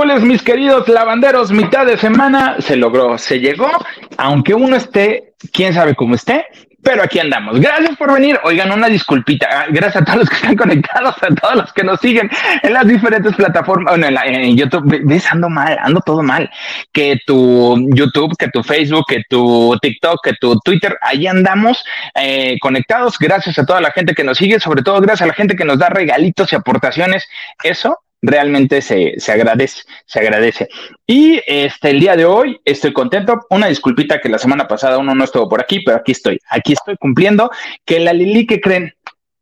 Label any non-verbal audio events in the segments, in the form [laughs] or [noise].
Miércoles, mis queridos lavanderos, mitad de semana, se logró, se llegó, aunque uno esté, quién sabe cómo esté, pero aquí andamos. Gracias por venir. Oigan, una disculpita. Ah, gracias a todos los que están conectados, a todos los que nos siguen en las diferentes plataformas. Bueno, en, YouTube, ves, ando mal, ando todo mal. Que tu YouTube, que tu Facebook, que tu TikTok, que tu Twitter, ahí andamos eh, conectados. Gracias a toda la gente que nos sigue, sobre todo gracias a la gente que nos da regalitos y aportaciones. Eso realmente se, se, agradece, se agradece. Y este, el día de hoy estoy contento. Una disculpita que la semana pasada uno no estuvo por aquí, pero aquí estoy, aquí estoy cumpliendo que la Lili que creen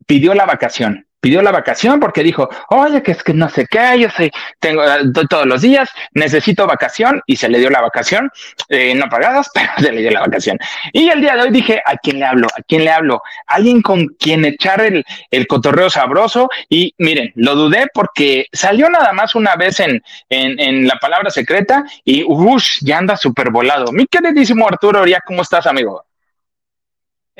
pidió la vacación pidió la vacación porque dijo, oye, que es que no sé qué, yo sé, tengo todos los días, necesito vacación y se le dio la vacación, eh, no pagadas, [laughs] pero se le dio la vacación. Y el día de hoy dije, ¿a quién le hablo? ¿A quién le hablo? Alguien con quien echar el, el cotorreo sabroso y miren, lo dudé porque salió nada más una vez en, en, en la palabra secreta y uff, ya anda súper volado. Mi queridísimo Arturo ¿cómo estás, amigo?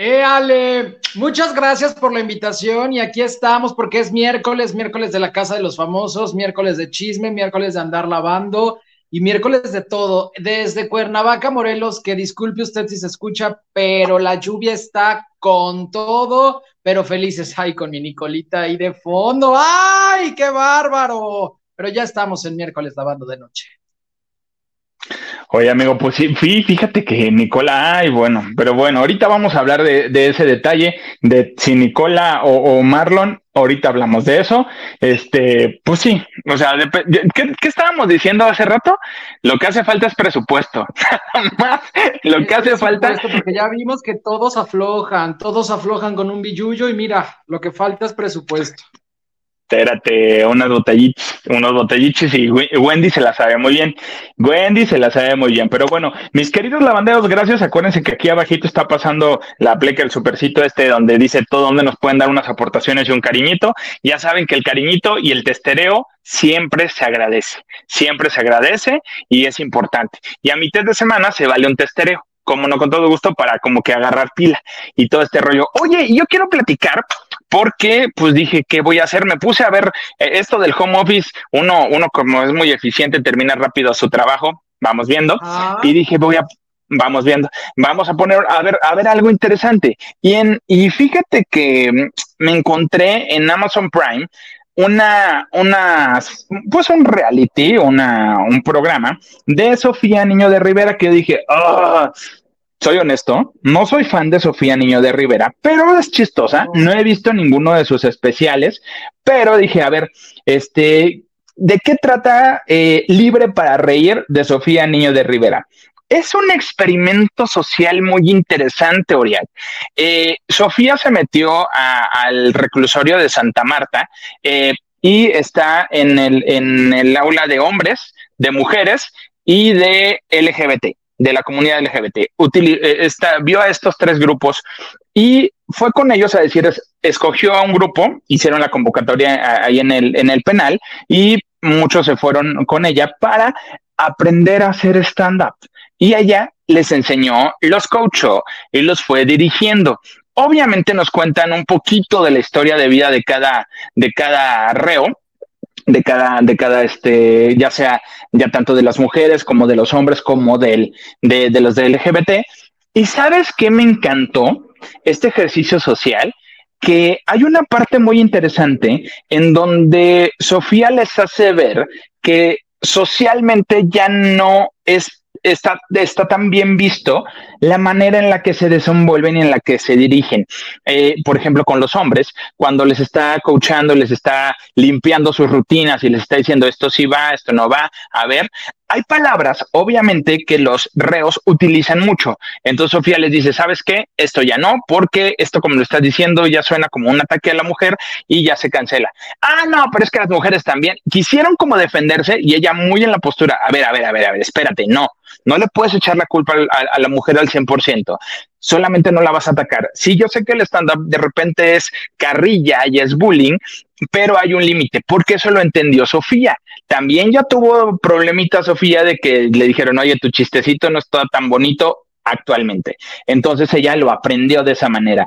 Eh, Ale, muchas gracias por la invitación y aquí estamos porque es miércoles, miércoles de la Casa de los Famosos, miércoles de chisme, miércoles de andar lavando y miércoles de todo. Desde Cuernavaca, Morelos, que disculpe usted si se escucha, pero la lluvia está con todo, pero felices, ay, con mi Nicolita ahí de fondo, ay, qué bárbaro. Pero ya estamos en miércoles lavando de noche. Oye, amigo, pues sí, fíjate que Nicola, ay, bueno, pero bueno, ahorita vamos a hablar de, ese detalle de si Nicola o, Marlon, ahorita hablamos de eso. Este, pues sí, o sea, ¿qué, estábamos diciendo hace rato? Lo que hace falta es presupuesto. [laughs] Más, lo que hace falta. Porque ya vimos que todos aflojan, todos aflojan con un billullo y mira, lo que falta es presupuesto espérate, unas botellitas, unos botelliches y Wendy se la sabe muy bien. Wendy se la sabe muy bien. Pero bueno, mis queridos lavanderos, gracias. Acuérdense que aquí abajito está pasando la pleca, el supercito este, donde dice todo donde nos pueden dar unas aportaciones y un cariñito. Ya saben que el cariñito y el testereo siempre se agradece, siempre se agradece y es importante. Y a mitad de semana se vale un testereo como no con todo gusto, para como que agarrar pila y todo este rollo. Oye, yo quiero platicar porque pues dije, ¿qué voy a hacer? Me puse a ver eh, esto del home office, uno, uno como es muy eficiente, termina rápido su trabajo, vamos viendo, ah. y dije, voy a, vamos viendo, vamos a poner, a ver, a ver algo interesante. Y, en, y fíjate que mm, me encontré en Amazon Prime una, una, pues un reality, una, un programa de Sofía Niño de Rivera que dije, ah, soy honesto, no soy fan de Sofía Niño de Rivera, pero es chistosa. No he visto ninguno de sus especiales, pero dije, a ver, este, ¿de qué trata eh, Libre para Reír de Sofía Niño de Rivera? Es un experimento social muy interesante, Orial. Eh, Sofía se metió al reclusorio de Santa Marta eh, y está en el, en el aula de hombres, de mujeres y de LGBT, de la comunidad LGBT. Eh, vio a estos tres grupos y fue con ellos a decir, escogió a un grupo, hicieron la convocatoria ahí en el, en el penal y muchos se fueron con ella para aprender a hacer stand-up y ella les enseñó, los coachó y los fue dirigiendo. Obviamente nos cuentan un poquito de la historia de vida de cada, de cada reo, de cada, de cada, este, ya sea, ya tanto de las mujeres como de los hombres, como de, de los de LGBT. Y sabes qué me encantó este ejercicio social, que hay una parte muy interesante en donde Sofía les hace ver que socialmente ya no es está, está tan bien visto la manera en la que se desenvuelven y en la que se dirigen. Eh, por ejemplo, con los hombres, cuando les está coachando, les está limpiando sus rutinas y les está diciendo esto sí va, esto no va, a ver, hay palabras, obviamente, que los reos utilizan mucho. Entonces Sofía les dice, ¿sabes qué? Esto ya no, porque esto, como lo estás diciendo, ya suena como un ataque a la mujer y ya se cancela. Ah, no, pero es que las mujeres también quisieron como defenderse y ella muy en la postura, a ver, a ver, a ver, a ver, espérate, no, no le puedes echar la culpa a, la mujer al 100% solamente no la vas a atacar. Sí, yo sé que el stand-up de repente es carrilla y es bullying, pero hay un límite, porque eso lo entendió Sofía. También ya tuvo problemita Sofía de que le dijeron, oye, tu chistecito no está tan bonito actualmente. Entonces ella lo aprendió de esa manera.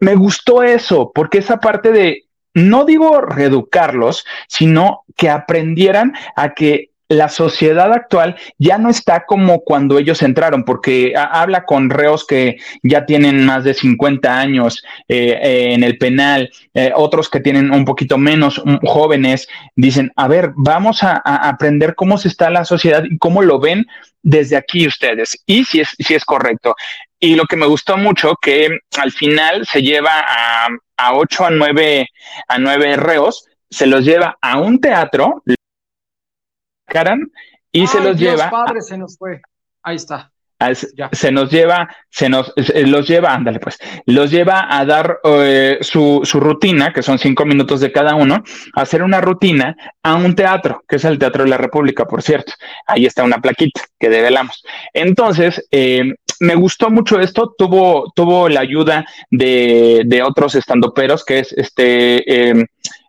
Me gustó eso, porque esa parte de no digo reeducarlos, sino que aprendieran a que la sociedad actual ya no está como cuando ellos entraron, porque habla con reos que ya tienen más de 50 años eh, eh, en el penal, eh, otros que tienen un poquito menos, jóvenes, dicen, a ver, vamos a, aprender cómo se está la sociedad y cómo lo ven desde aquí ustedes, y si es, si es correcto. Y lo que me gustó mucho, que al final se lleva a, a 8 a 9, a 9 reos, se los lleva a un teatro, Y se los lleva. Padre, se nos fue. Ahí está. Se nos lleva, se nos los lleva, ándale pues, los lleva a dar eh, su, su, rutina, que son cinco minutos de cada uno, a hacer una rutina a un teatro, que es el Teatro de la República, por cierto. Ahí está una plaquita que develamos. Entonces, eh, me gustó mucho esto, tuvo, tuvo la ayuda de, de otros estandoperos, que es este, eh,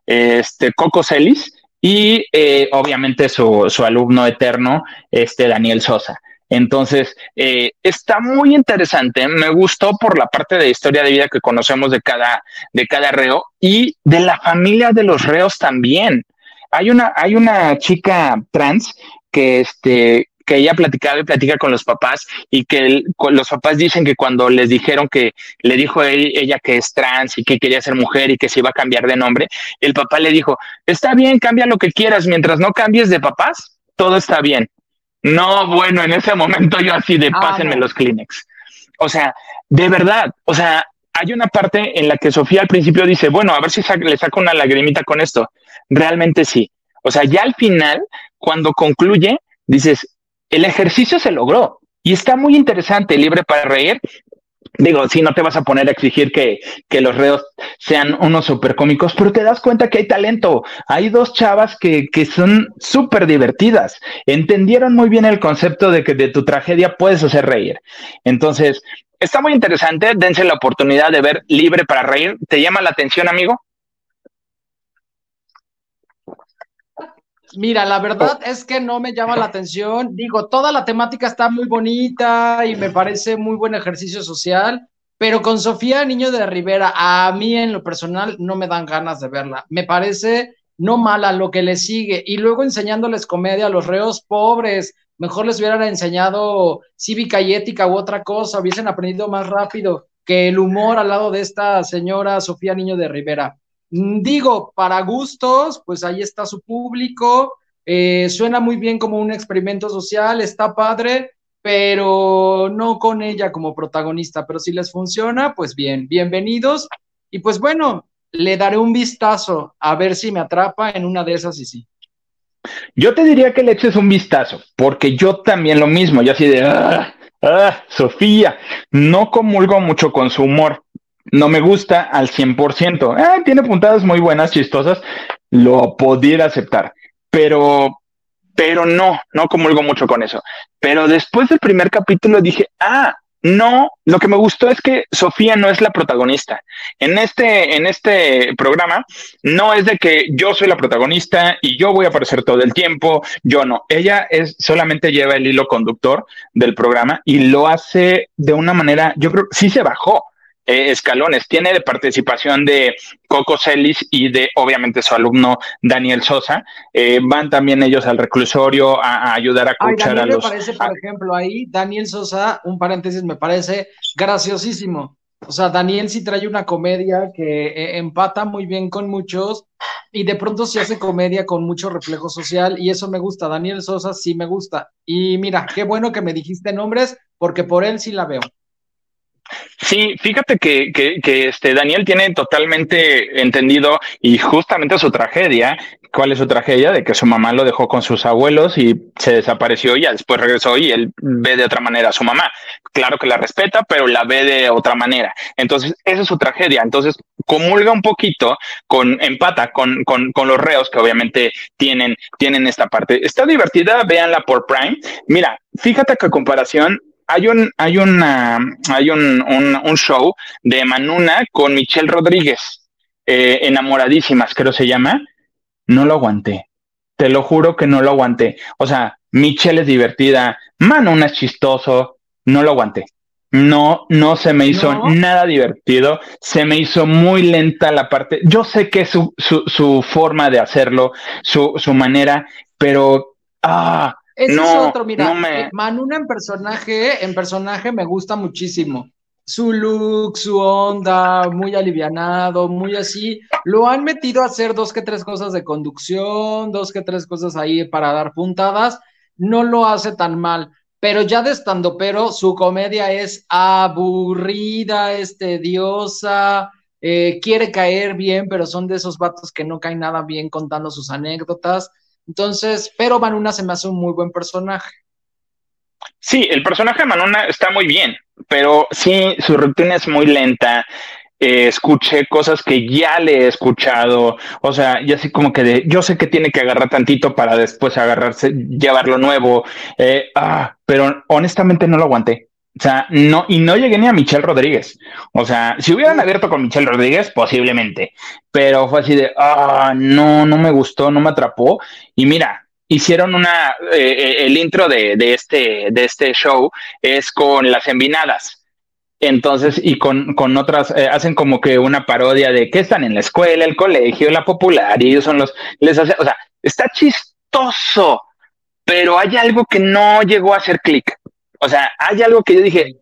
este Coco Celis, y eh, obviamente su, alumno eterno, este Daniel Sosa. Entonces, eh, está muy interesante. Me gustó por la parte de historia de vida que conocemos de cada, de cada reo y de la familia de los reos también. Hay una, hay una chica trans que, este, que ella platicaba y platica con los papás y que los papás dicen que cuando les dijeron que le dijo ella que es trans y que quería ser mujer y que se iba a cambiar de nombre, el papá le dijo, está bien, cambia lo que quieras, mientras no cambies de papás, todo está bien. No, bueno, en ese momento yo así de ah, pásenme los Kleenex. O sea, de verdad, o sea, hay una parte en la que Sofía al principio dice, bueno, a ver si le saco una lagrimita con esto. Realmente sí. O sea, ya al final, cuando concluye, dices, el ejercicio se logró y está muy interesante, libre para reír. Digo, si no te vas a poner a exigir que, que los reos sean unos súper cómicos, pero te das cuenta que hay talento. Hay dos chavas que, que son súper divertidas. Entendieron muy bien el concepto de que de tu tragedia puedes hacer reír. Entonces, está muy interesante. Dense la oportunidad de ver Libre para Reír. ¿Te llama la atención, amigo? Mira, la verdad es que no me llama la atención. Digo, toda la temática está muy bonita y me parece muy buen ejercicio social, pero con Sofía Niño de Rivera, a mí en lo personal no me dan ganas de verla. Me parece no mala lo que le sigue y luego enseñándoles comedia a los reos pobres. Mejor les hubieran enseñado cívica y ética u otra cosa, hubiesen aprendido más rápido que el humor al lado de esta señora Sofía Niño de Rivera. Mm, digo, para gustos, pues ahí está su público, eh, suena muy bien como un experimento social, está padre, pero no con ella como protagonista, pero si les funciona, pues bien, bienvenidos. Y pues bueno, le daré un vistazo a ver si me atrapa en una de esas y sí. Yo te diría que le eches un vistazo, porque yo también lo mismo, yo así de, ah, ah, Sofía, no comulgo mucho con su humor, no me gusta al 100%. Eh, tiene puntadas muy buenas, chistosas, lo pudiera aceptar, pero, pero no, no comulgo mucho con eso. Pero después del primer capítulo dije, ah, no, lo que me gustó es que Sofía no es la protagonista. En este, en este programa, no es de que yo soy la protagonista y yo voy a aparecer todo el tiempo, yo no. Ella es, solamente lleva el hilo conductor del programa y lo hace de una manera, yo creo, sí se bajó eh, escalones. Tiene de participación de Coco Celis y de, obviamente, su alumno Daniel Sosa. Eh, van también ellos al reclusorio a, ayudar a escuchar a los. Me parece, por ejemplo, ahí, Daniel Sosa, un paréntesis, me parece graciosísimo. O sea, Daniel sí trae una comedia que eh, empata muy bien con muchos y de pronto sí hace comedia con mucho reflejo social y eso me gusta. Daniel Sosa sí me gusta. Y mira, qué bueno que me dijiste nombres porque por él sí la veo. Sí, fíjate que, que, este Daniel tiene totalmente entendido y justamente su tragedia. ¿Cuál es su tragedia? De que su mamá lo dejó con sus abuelos y se desapareció y después regresó y él ve de otra manera a su mamá. Claro que la respeta, pero la ve de otra manera. Entonces, esa es su tragedia. Entonces, comulga un poquito con, empata con, con, con los reos que obviamente tienen, tienen esta parte. Está divertida, véanla por Prime. Mira, fíjate que a comparación hay un, hay una, hay un, un, show de Manuna con Michelle Rodríguez, eh, enamoradísimas, creo se llama. No lo aguanté. Te lo juro que no lo aguanté. O sea, Michelle es divertida, Manuna es chistoso, no lo aguanté. No, no se me hizo nada divertido, se me hizo muy lenta la parte. Yo sé que es su, su, su forma de hacerlo, su, su manera, pero ah, ese no, es otro, mira, me... Manuna en personaje, en personaje me gusta muchísimo. Su look, su onda, muy alivianado, muy así. Lo han metido a hacer dos que tres cosas de conducción, dos que tres cosas ahí para dar puntadas. No lo hace tan mal pero ya de estando, pero su comedia es aburrida, es tediosa, eh, quiere caer bien, pero son de esos vatos que no caen nada bien contando sus anécdotas. Entonces, pero Manuna se me hace un muy buen personaje. Sí, el personaje de Manuna está muy bien, pero sí, su rutina es muy lenta. Eh, escuché cosas que ya le he escuchado, o sea, y así como que de, yo sé que tiene que agarrar tantito para después agarrarse, llevarlo nuevo, eh, ah, pero honestamente no lo aguanté. O sea, no, y no llegué ni a Michelle Rodríguez. O sea, si hubieran abierto con Michelle Rodríguez, posiblemente, pero fue así de, ah, no, no me gustó, no me atrapó. Y mira, hicieron una, eh, el intro de, de, este, de este show es con las envinadas. Entonces, y con, con otras, eh, hacen como que una parodia de que están en la escuela, el colegio, la popular, y ellos son los, les hace, o sea, está chistoso, pero hay algo que no llegó a hacer clic. O sea, hay algo que yo dije,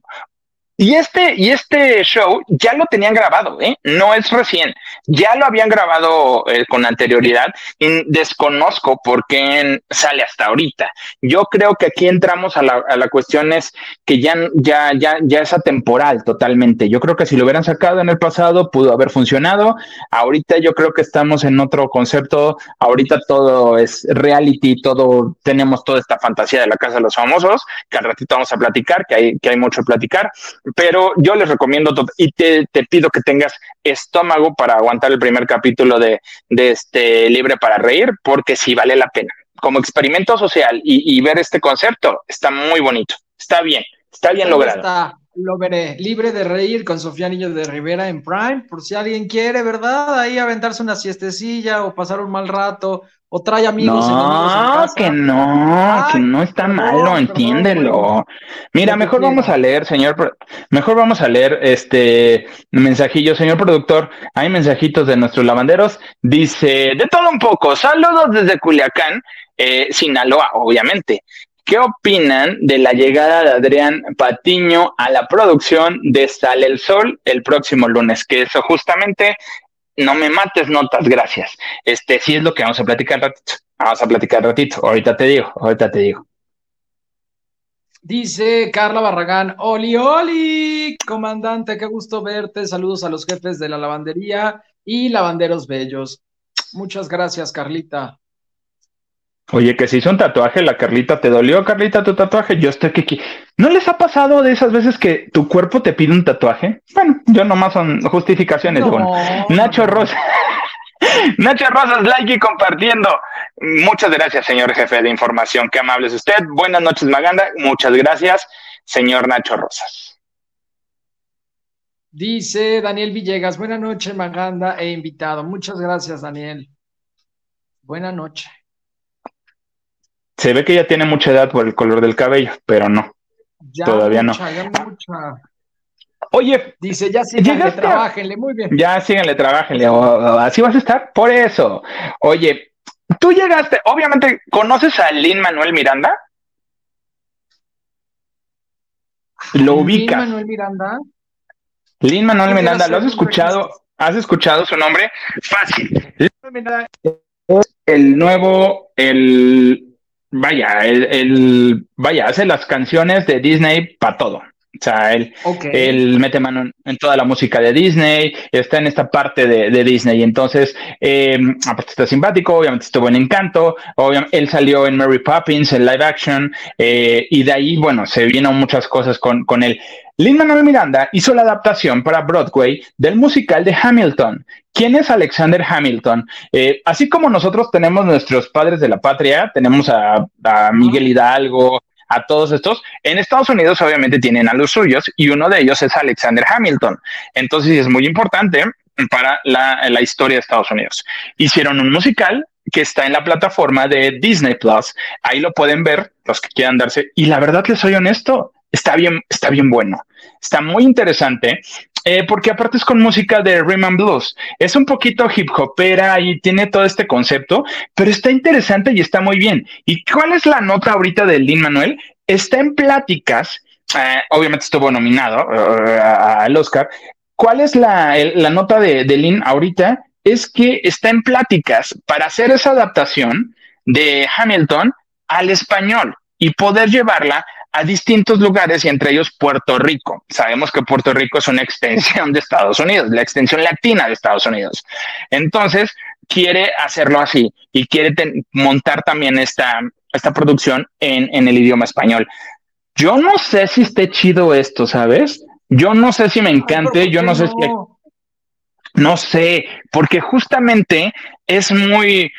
y este, y este show ya lo tenían grabado, ¿eh? No es recién, ya lo habían grabado eh, con anterioridad y desconozco por qué sale hasta ahorita. Yo creo que aquí entramos a la, a la cuestión es que ya, ya, ya, ya es atemporal totalmente. Yo creo que si lo hubieran sacado en el pasado pudo haber funcionado. Ahorita yo creo que estamos en otro concepto. Ahorita todo es reality, todo, tenemos toda esta fantasía de la casa de los famosos, que al ratito vamos a platicar, que hay, que hay mucho a platicar pero yo les recomiendo y te, pido que tengas estómago para aguantar el primer capítulo de, este Libre para Reír, porque sí vale la pena. Como experimento social y, ver este concepto, está muy bonito, está bien, está bien logrado. Está, lo veré, Libre de Reír con Sofía Niño de Rivera en Prime, por si alguien quiere, ¿verdad? Ahí aventarse una siestecilla o pasar un mal rato o trae amigos. No, que no, que no está malo, entiéndelo. Mira, mejor vamos a leer, señor, mejor vamos a leer este mensajillo, señor productor. Hay mensajitos de nuestros lavanderos. Dice, de todo un poco, saludos desde Culiacán, eh, Sinaloa, obviamente. ¿Qué opinan de la llegada de Adrián Patiño a la producción de Sale el Sol el próximo lunes? Que eso justamente no me mates notas, gracias. Este sí es lo que vamos a platicar ratito. Vamos a platicar ratito. Ahorita te digo, ahorita te digo. Dice Carla Barragán, Oli, Oli, comandante, qué gusto verte. Saludos a los jefes de la lavandería y lavanderos bellos. Muchas gracias, Carlita. Oye, que si hizo un tatuaje, la Carlita, ¿te dolió, Carlita, tu tatuaje? Yo estoy que... ¿No les ha pasado de esas veces que tu cuerpo te pide un tatuaje? Bueno, yo nomás son justificaciones. bueno, Nacho Rosa. [laughs] Nacho Rosas, like y compartiendo. Muchas gracias, señor jefe de información. Qué amable es usted. Buenas noches, Maganda. Muchas gracias, señor Nacho Rosas. Dice Daniel Villegas, buenas noches, Maganda e invitado. Muchas gracias, Daniel. Buenas noches. Se ve que ya tiene mucha edad por el color del cabello, pero no. Todavía no. Ya Oye, dice, ya síganle, trabajenle, muy bien. Ya síganle, trabajenle, así vas a estar, por eso. Oye, tú llegaste, obviamente, ¿conoces a Lin Manuel Miranda? Lo ubicas. Lin Manuel Miranda. Lin Manuel Miranda, ¿lo has escuchado? ¿Has escuchado su nombre? Fácil. Lin Manuel Miranda es el nuevo, el vaya, él, vaya, hace las canciones de Disney para todo. O sea, él, él mete mano en, toda la música de Disney, está en esta parte de, de Disney. Entonces, eh, aparte está simpático, obviamente estuvo en Encanto, obviamente, él salió en Mary Poppins, en live action, eh, y de ahí, bueno, se vieron muchas cosas con, con él. Lin Manuel Miranda hizo la adaptación para Broadway del musical de Hamilton. ¿Quién es Alexander Hamilton? Eh, así como nosotros tenemos nuestros padres de la patria, tenemos a, Miguel Hidalgo, a todos estos. En Estados Unidos obviamente tienen a los suyos y uno de ellos es Alexander Hamilton. Entonces es muy importante para la, historia de Estados Unidos. Hicieron un musical que está en la plataforma de Disney Plus. Ahí lo pueden ver los que quieran darse. Y la verdad les soy honesto, está bien, está bien bueno. Está muy interesante. Eh, porque aparte es con música de Rhythm Blues. Es un poquito hip hopera y tiene todo este concepto, pero está interesante y está muy bien. ¿Y cuál es la nota ahorita de Lin Manuel? Está en pláticas, eh, obviamente estuvo nominado eh, al Oscar. ¿Cuál es la, nota de, de Lin ahorita? Es que está en pláticas para hacer esa adaptación de Hamilton al español y poder llevarla a distintos lugares y entre ellos Puerto Rico. Sabemos que Puerto Rico es una extensión de Estados Unidos, la extensión latina de Estados Unidos. Entonces, quiere hacerlo así y quiere montar también esta, esta producción en, en el idioma español. Yo no sé si esté chido esto, ¿sabes? Yo no sé si me encante, yo no sé si... No sé, porque justamente es muy,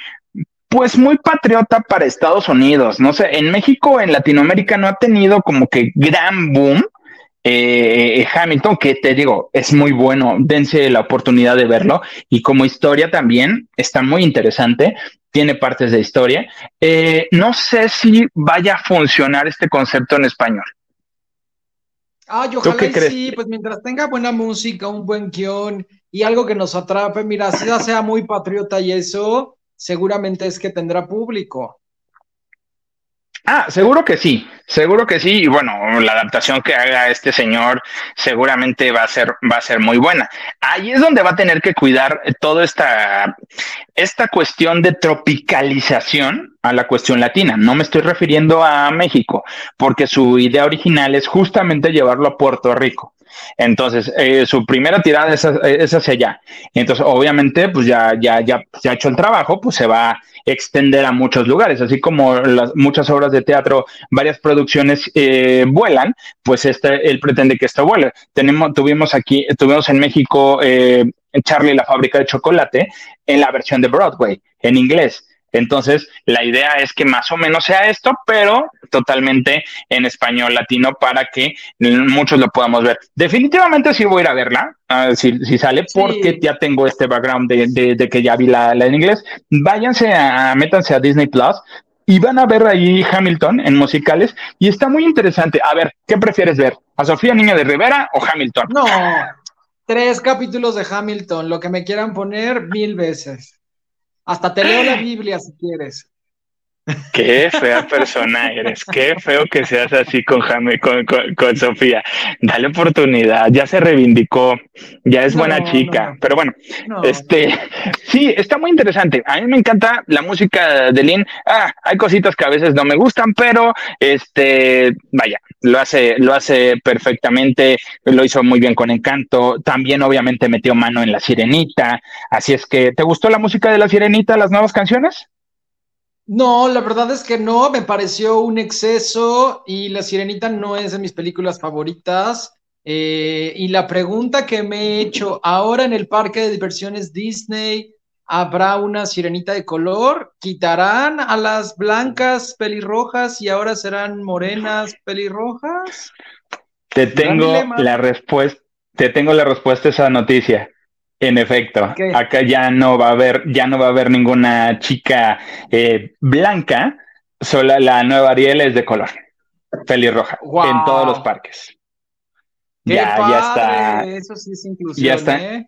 pues muy patriota para Estados Unidos. No sé, en México, en Latinoamérica no ha tenido como que gran boom. Eh, Hamilton, que te digo, es muy bueno, dense la oportunidad de verlo y como historia también está muy interesante, tiene partes de historia. Eh, no sé si vaya a funcionar este concepto en español. Ah, yo ojalá sí, pues mientras tenga buena música, un buen guion y algo que nos atrape, mira, si ya sea muy patriota y eso, seguramente es que tendrá público. Ah, seguro que sí, seguro que sí. Y bueno, la adaptación que haga este señor seguramente va a ser, va a ser muy buena. Ahí es donde va a tener que cuidar toda esta, esta cuestión de tropicalización a la cuestión latina. No me estoy refiriendo a México, porque su idea original es justamente llevarlo a Puerto Rico. Entonces, eh, su primera tirada es, hacia allá. Entonces, obviamente, pues ya, ya, ya se ha hecho el trabajo, pues se va a extender a muchos lugares, así como las muchas obras de teatro, varias producciones eh, vuelan, pues este, él pretende que esto vuele. Tenemos, tuvimos aquí, tuvimos en México eh, Charlie la fábrica de chocolate en la versión de Broadway, en inglés. Entonces, la idea es que más o menos sea esto, pero totalmente en español latino para que muchos lo podamos ver. Definitivamente sí voy a ir a verla, si, sale, porque ya tengo este background de, que ya vi la, en inglés. Váyanse a, métanse a Disney Plus. Y van a ver ahí Hamilton en musicales y está muy interesante. A ver, ¿qué prefieres ver? ¿A Sofía Niña de Rivera o Hamilton? No, tres capítulos de Hamilton, lo que me quieran poner mil veces. Hasta te leo la [clears throat] Biblia si quieres. Qué fea persona eres, qué feo que seas así con, con, con, Sofía. Dale oportunidad, ya se reivindicó, ya es buena chica, pero bueno, este, sí, está muy interesante. A mí me encanta la música de Lynn. Ah, hay cositas que a veces no me gustan, pero este, vaya, lo hace, lo hace perfectamente, lo hizo muy bien con Encanto. También, obviamente, metió mano en La Sirenita. Así es que, ¿te gustó la música de La Sirenita, las nuevas canciones? No, la verdad es que no, me pareció un exceso y La Sirenita no es de mis películas favoritas. Eh, y la pregunta que me he hecho, ahora en el parque de diversiones Disney, ¿habrá una sirenita de color? ¿Quitarán a las blancas pelirrojas y ahora serán morenas pelirrojas? Te tengo la respuesta, te tengo la respuesta a esa noticia. En efecto, acá ya no va a haber, ya no va a haber ninguna chica eh, blanca, solo la nueva Ariel es de color, pelirroja, en todos los parques. ya, ya está. Eso sí es inclusión, ya está, ¿eh?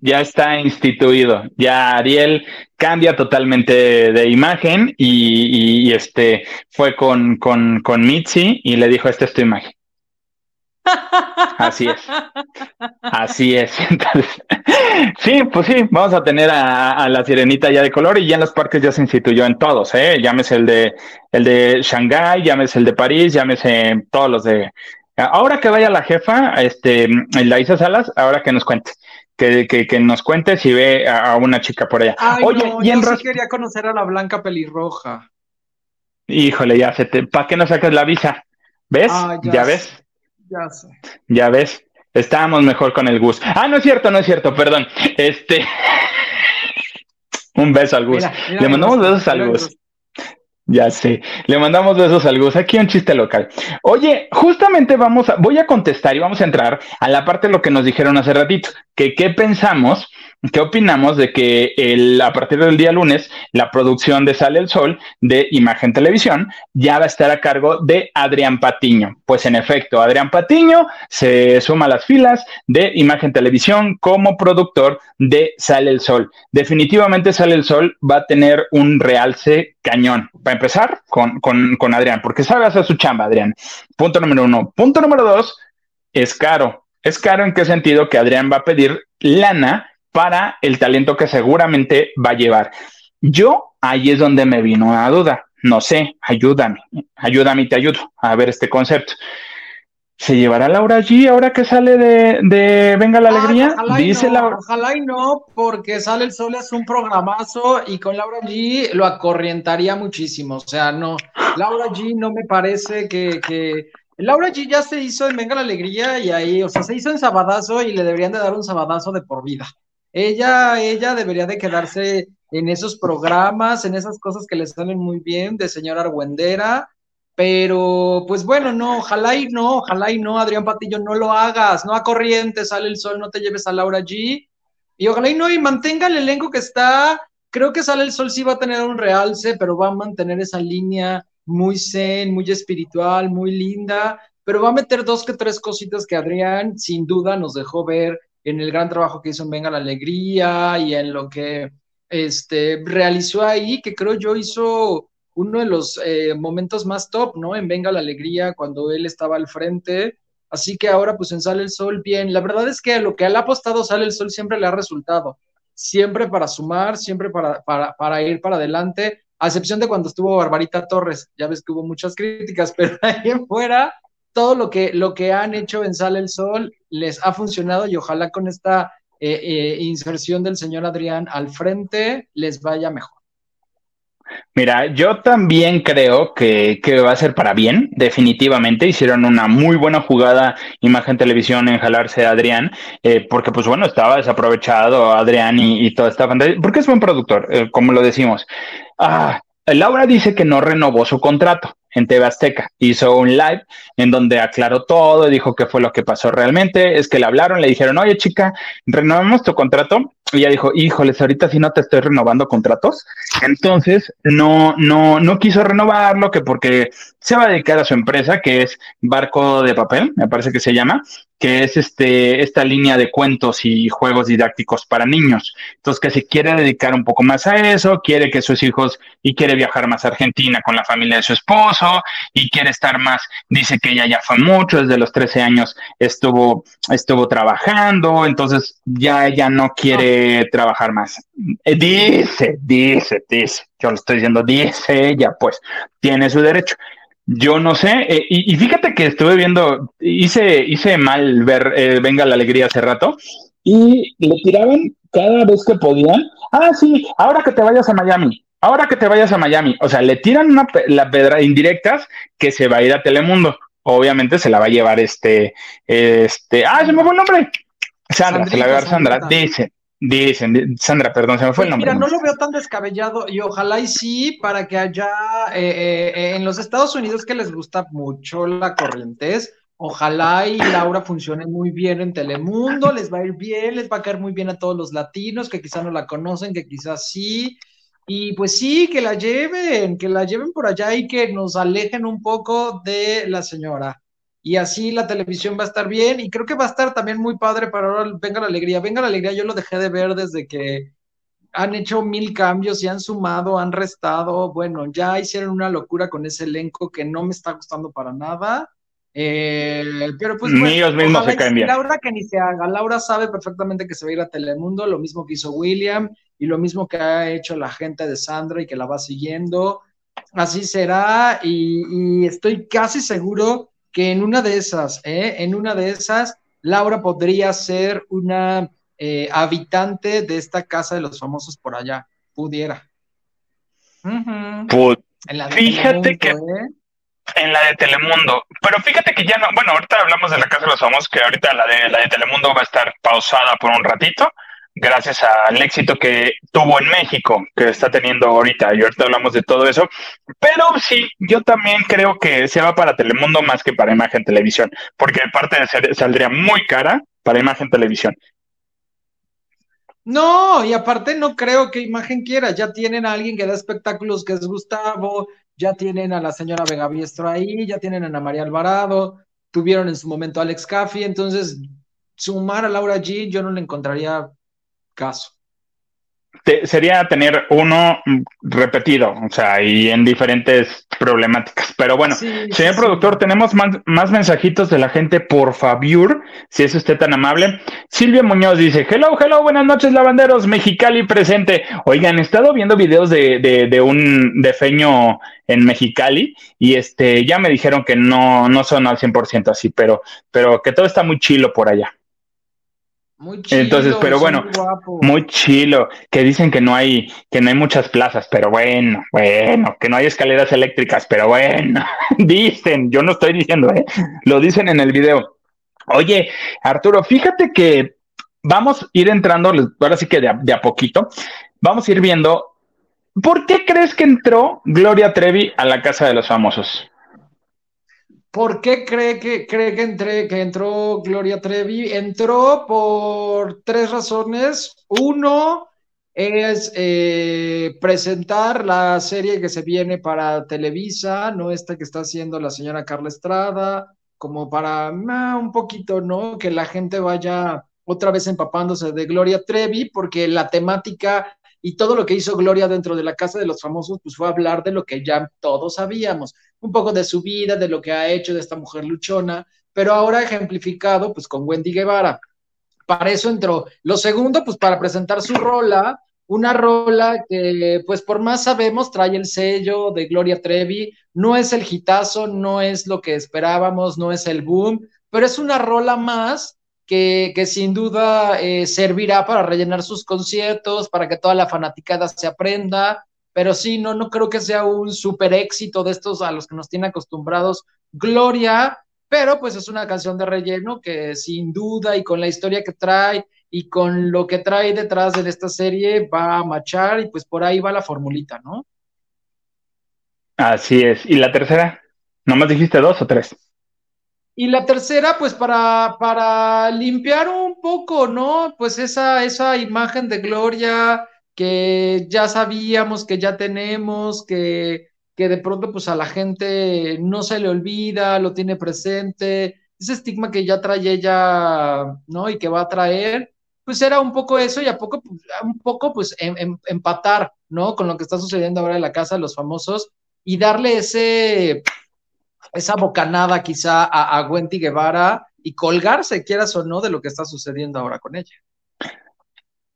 ya está instituido. Ya Ariel cambia totalmente de imagen y, este fue con, con, con Mitzi y le dijo: Esta es tu imagen. Así es. Así es. [laughs] sí, pues sí, vamos a tener a, la sirenita ya de color y ya en los parques ya se instituyó en todos, ¿eh? Llámese el de el de Shanghái, llámese el de París, llámese todos los de. Ahora que vaya la jefa, este, la Isa Salas, ahora que nos cuente. Que, que, nos cuente si ve a, una chica por allá. Oye, y en yo quería conocer a la blanca pelirroja. Híjole, ya se te. ¿Para qué no sacas la visa? ¿Ves? ya ves. Ya sé. Ya ves, estábamos mejor con el Gus. Ah, no es cierto, no es cierto, perdón. Este. [laughs] Un beso al Gus. Le mandamos besos al Gus. Ya sé, le mandamos besos al Gus. Aquí un chiste local. Oye, justamente vamos a, voy a contestar y vamos a entrar a la parte de lo que nos dijeron hace ratito, que qué pensamos ¿qué opinamos de que a partir del día lunes la producción de Sale el Sol de Imagen Televisión ya va a estar a cargo de Adrián Patiño? Pues en efecto, Adrián Patiño se suma a las filas de Imagen Televisión como productor de Sale el Sol. Definitivamente Sale el Sol va a tener un realce cañón. Para empezar con, con, con Adrián, porque sabe hacer su chamba, Adrián. Punto número uno. Punto número dos, es caro. Es caro en qué sentido que Adrián va a pedir lana para el talento que seguramente va a llevar. Yo ahí es donde me vino una duda. No sé, ayúdame, ayúdame y te ayudo a ver este concepto. ¿Se llevará Laura G ahora que sale de, Venga la Alegría? Dice no, Ojalá y no, porque Sale el Sol es un programazo y con Laura G lo acorrientaría muchísimo. O sea, no, Laura G no me parece que, que... Laura G ya se hizo en Venga la Alegría y ahí, o sea, se hizo en Sabadazo y le deberían de dar un Sabadazo de por vida. Ella, ella debería de quedarse en esos programas, en esas cosas que le salen muy bien de señora Argüendera pero, pues bueno, no, ojalá y no, ojalá y no, Adrián Patillo, no lo hagas, no a corriente, sale el sol, no te lleves a Laura G. Y ojalá y no, y mantenga el elenco que está. Creo que sale el sol sí va a tener un realce, pero va a mantener esa línea muy zen, muy espiritual, muy linda, pero va a meter dos que tres cositas que Adrián sin duda nos dejó ver en el gran trabajo que hizo en Venga la Alegría y en lo que este, realizó ahí, que creo yo hizo uno de los eh, momentos más top, ¿no? En Venga la Alegría, cuando él estaba al frente. Así que ahora, pues en Sale el Sol, bien. La verdad es que lo que él ha apostado Sale el Sol siempre le ha resultado. Siempre para sumar, siempre para, para, ir para adelante, a excepción de cuando estuvo Barbarita Torres. Ya ves que hubo muchas críticas, [laughs] pero ahí fuera, todo lo que, lo que han hecho en Sale el Sol les ha funcionado y ojalá con esta eh, eh, inserción del señor Adrián al frente les vaya mejor. Mira, yo también creo que, va a ser para bien, definitivamente. Hicieron una muy buena jugada Imagen Televisión en jalarse a Adrián, eh, porque pues bueno, estaba desaprovechado Adrián y, toda esta fantasía, porque es buen productor, como lo decimos. Ah, Laura dice que no renovó su contrato en TV Azteca. Hizo un live en donde aclaró todo, dijo qué fue lo que pasó realmente. Es que le hablaron, le dijeron, oye chica, renovamos tu contrato. Y ella dijo, híjoles, ahorita sí no te estoy renovando contratos. Entonces, no, no, no quiso renovarlo, que porque se va a dedicar a su empresa, que es Barco de Papel, me parece que se llama, que es este, esta línea de cuentos y juegos didácticos para niños. Entonces, que se quiere dedicar un poco más a eso, quiere que sus hijos y quiere viajar más a Argentina con la familia de su esposo y quiere estar más, dice que ella ya fue mucho, desde los 13 años estuvo, estuvo trabajando, entonces ya ella no quiere trabajar más. Eh, dice, dice, dice, yo lo estoy diciendo, dice ella, pues tiene su derecho. Yo no sé, eh, y, fíjate que estuve viendo, hice, hice mal ver eh, Venga la Alegría hace rato, y le tiraban cada vez que podían, ah, sí, ahora que te vayas a Miami, ahora que te vayas a Miami, o sea, le tiran una, la pedra indirectas que se va a ir a Telemundo, obviamente se la va a llevar este, este, ah, se me fue el nombre, Sandra, se la va a llevar Sandra, dice, Dicen, Sandra, perdón, se me fue el nombre. Mira, no lo veo tan descabellado y ojalá y sí, para que allá eh, eh, en los Estados Unidos que les gusta mucho la corrientes, ojalá y Laura funcione muy bien en Telemundo, les va a ir bien, les va a caer muy bien a todos los latinos que quizás no la conocen, que quizás sí. Y pues sí, que la lleven, que la lleven por allá y que nos alejen un poco de la señora y así la televisión va a estar bien y creo que va a estar también muy padre para ahora Venga la Alegría. Venga la Alegría, yo lo dejé de ver desde que han hecho mil cambios y han sumado, han restado, bueno, ya hicieron una locura con ese elenco que no me está gustando para nada. Eh, pero pues ni ellos mismos se caen bien. Laura que ni se haga, Laura sabe perfectamente que se va a ir a Telemundo, lo mismo que hizo William y lo mismo que ha hecho la gente de Sandra y que la va siguiendo. Así será y, y estoy casi seguro que en una de esas, ¿eh? en una de esas, Laura podría ser una eh, habitante de esta casa de los famosos por allá, pudiera. fíjate que ¿eh? en la de Telemundo, pero fíjate que ya no, bueno, ahorita hablamos de la casa de los famosos, que ahorita la de la de Telemundo va a estar pausada por un ratito, gracias al éxito que tuvo en México, que está teniendo ahorita, y ahorita hablamos de todo eso, pero sí, yo también creo que se va para Telemundo más que para Imagen Televisión, porque parte de ser, saldría muy cara para Imagen Televisión. No, y aparte no creo que imagen quiera, ya tienen a alguien que da espectáculos que es Gustavo, ya tienen a la señora Vega Biestro ahí, ya tienen a Ana María Alvarado, tuvieron en su momento a Alex Caffi, entonces sumar a Laura G yo no le encontraría caso sería tener uno repetido, o sea, y en diferentes problemáticas. Pero bueno, señor productor, tenemos más, mensajitos de la gente, por favor, si es usted tan amable. Silvia Muñoz dice, hello, hello, buenas noches, lavanderos, Mexicali presente. Oigan, he estado viendo videos de, de, de un defeño en Mexicali y este, ya me dijeron que no, no son al 100% así, pero, pero que todo está muy chilo por allá. Muy chilo, Entonces, pero bueno, muy chilo, que dicen que no hay, que no hay muchas plazas, pero bueno, bueno, que no hay escaleras eléctricas, pero bueno, [laughs] dicen, yo no estoy diciendo, ¿eh? [laughs] lo dicen en el video. Oye, Arturo, fíjate que vamos a ir entrando, ahora sí que de de a poquito, vamos a ir viendo, ¿por qué crees que entró Gloria Trevi a la Casa de los Famosos? ¿Por qué cree que, cree que, entré, que entró Gloria Trevi? Entró por tres razones. Uno es eh, presentar la serie que se viene para Televisa, no esta que está haciendo la señora Carla Estrada, como para ah, un poquito, ¿no? Que la gente vaya otra vez empapándose de Gloria Trevi, porque la temática y todo lo que hizo Gloria dentro de la Casa de los Famosos, pues fue hablar de lo que ya todos sabíamos un poco de su vida, de lo que ha hecho de esta mujer luchona, pero ahora ejemplificado pues con Wendy Guevara. Para eso entró. Lo segundo, pues para presentar su rola, una rola que pues por más sabemos trae el sello de Gloria Trevi, no es el hitazo, no es lo que esperábamos, no es el boom, pero es una rola más que, sin duda eh, servirá para rellenar sus conciertos, para que toda la fanaticada se aprenda, pero sí, no, no creo que sea un super éxito de estos a los que nos tiene acostumbrados Gloria, pero pues es una canción de relleno que sin duda y con la historia que trae y con lo que trae detrás de esta serie va a machar y pues por ahí va la formulita, ¿no? Así es. ¿Y la tercera? ¿Nomás dijiste dos o tres? Y la tercera, pues para, para limpiar un poco, ¿no? Pues esa, esa imagen de Gloria, que ya sabíamos, que ya tenemos, que, que de pronto pues a la gente no se le olvida, lo tiene presente, ese estigma que ya trae ella, ¿no? Y que va a traer, pues era un poco eso y a poco, pues, un poco pues em, em, empatar, ¿no? Con lo que está sucediendo ahora en la casa de los famosos y darle ese, esa bocanada quizá a, a Wendy Guevara y colgarse, quieras o no, de lo que está sucediendo ahora con ella.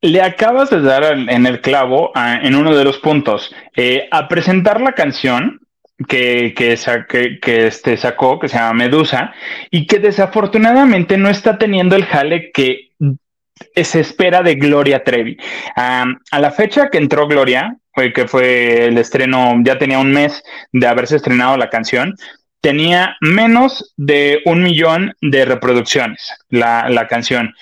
Le acabas de dar en el clavo en uno de los puntos. Eh, a presentar la canción que, que, que, este sacó, que se llama Medusa, y que desafortunadamente no está teniendo el jale que se espera de Gloria Trevi. a la fecha que entró Gloria, que fue el estreno, ya tenía un mes de haberse estrenado la canción, tenía menos de un millón de reproducciones la, la canción.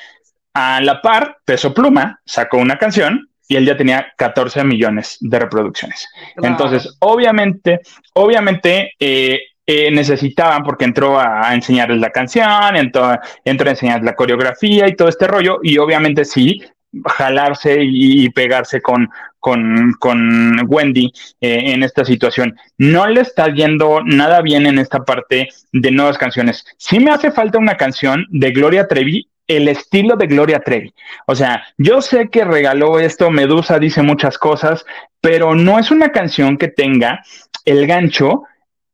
A la par, Peso Pluma sacó una canción y él ya tenía 14 millones de reproducciones. Entonces, obviamente, obviamente eh, eh, necesitaban, porque entró a, enseñarles la canción, entró, entró, a enseñarles la coreografía y todo este rollo, y obviamente sí, jalarse y, pegarse con, con, Wendy eh, en esta situación. No le está yendo nada bien en esta parte de nuevas canciones. Sí me hace falta una canción de Gloria Trevi el estilo de Gloria Trevi. O sea, yo sé que regaló esto, Medusa dice muchas cosas, pero no es una canción que tenga el gancho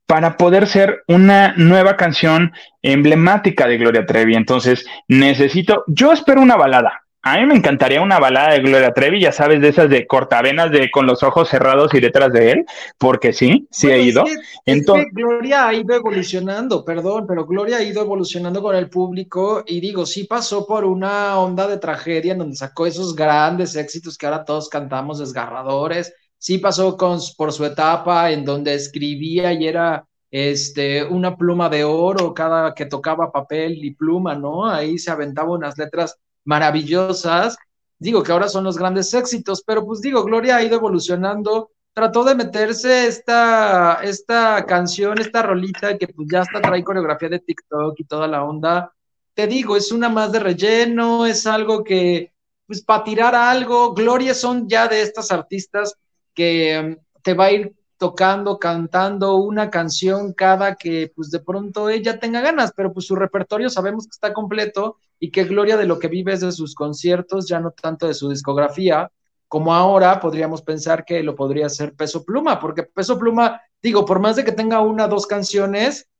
para poder ser una nueva canción emblemática de Gloria Trevi. Entonces, necesito, yo espero una balada, a mí me encantaría una balada de Gloria Trevi, ya sabes, de esas de cortavenas de con los ojos cerrados y detrás de él, porque sí, sí ha ido. Entonces, Gloria ha ido evolucionando, perdón, pero Gloria ha ido evolucionando con el público y digo, sí pasó por una onda de tragedia en donde sacó esos grandes éxitos que ahora todos cantamos desgarradores. Sí pasó con, por su etapa en donde escribía y era este, una pluma de oro cada que tocaba papel y pluma, ¿no? Ahí se aventaba unas letras maravillosas. Digo que ahora son los grandes éxitos, pero pues digo, Gloria ha ido evolucionando. Trató de meterse esta, esta canción, esta rolita que pues ya hasta trae coreografía de TikTok y toda la onda. Te digo, es una más de relleno, es algo que, pues para tirar algo. Gloria son ya de estas artistas que em, te va a ir tocando, cantando una canción cada que pues de pronto ella tenga ganas, pero pues su repertorio sabemos que está completo y que Gloria de lo que vive es de sus conciertos, ya no tanto de su discografía, como ahora podríamos pensar que lo podría hacer Peso Pluma, porque Peso Pluma, digo, por más de que tenga una o dos canciones,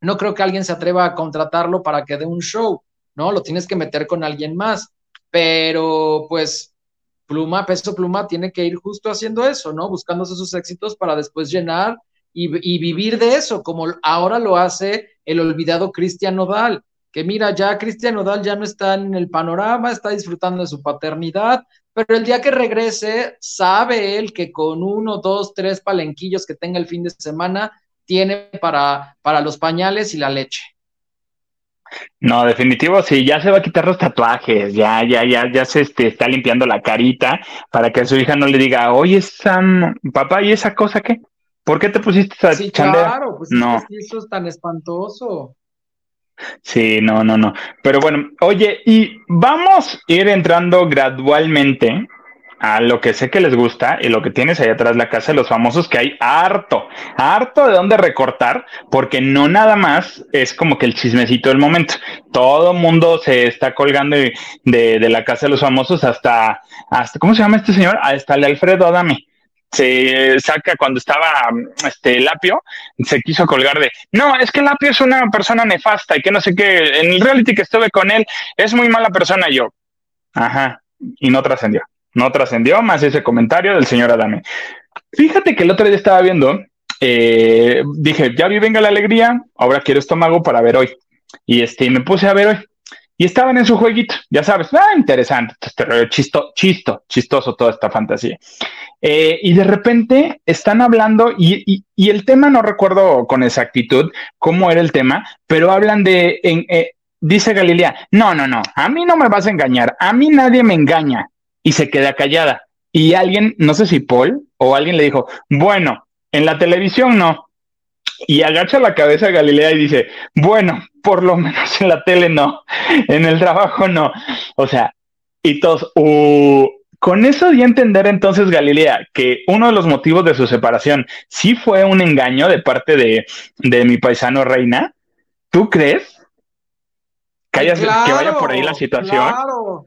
no creo que alguien se atreva a contratarlo para que dé un show, ¿no? Lo tienes que meter con alguien más, pero pues Pluma, Peso Pluma tiene que ir justo haciendo eso, ¿no? Buscándose sus éxitos para después llenar y, vivir de eso, como ahora lo hace el olvidado Cristian Nodal, que mira, ya Cristian Nodal ya no está en el panorama, está disfrutando de su paternidad, pero el día que regrese, sabe él que con uno, dos, tres palenquillos que tenga el fin de semana, tiene para, para los pañales y la leche. No, definitivo, sí, ya se va a quitar los tatuajes, ya, ya, ya, ya se este, está limpiando la carita para que a su hija no le diga, oye, Sam, papá, ¿y esa cosa qué? ¿Por qué te pusiste esa sí, Claro, pues no. eso es tan espantoso. Sí, no, no, no. Pero bueno, oye, y vamos a ir entrando gradualmente a lo que sé que les gusta y lo que tienes ahí atrás la casa de los famosos, que hay harto, harto de dónde recortar, porque no nada más es como que el chismecito del momento. Todo mundo se está colgando de, de, la casa de los famosos hasta, hasta, ¿cómo se llama este señor? Hasta el Alfredo Adame se saca cuando estaba este Lapio, se quiso colgar de no, es que Lapio es una persona nefasta y que no sé qué, en el reality que estuve con él es muy mala persona yo. Ajá, y no trascendió no trascendió más ese comentario del señor Adame. Fíjate que el otro día estaba viendo, eh, dije, ya vi Venga la Alegría, ahora quiero estómago para ver hoy. Y este, me puse a ver hoy. Y estaban en su jueguito, ya sabes, ah, interesante, chisto, chisto, chistoso toda esta fantasía. Eh, y de repente están hablando, y, el tema no recuerdo con exactitud cómo era el tema, pero hablan de, eh, dice Galilea, no, no, no, a mí no me vas a engañar, a mí nadie me engaña y se queda callada. Y alguien, no sé si Paul o alguien le dijo, bueno, en la televisión no. Y agacha la cabeza a Galilea y dice, bueno, por lo menos en la tele no, en el trabajo no. O sea, y todos, uh, con eso di a entender entonces Galilea que uno de los motivos de su separación sí fue un engaño de parte de, de mi paisano Reina. ¿Tú crees? Que, que vaya por ahí la situación. Claro.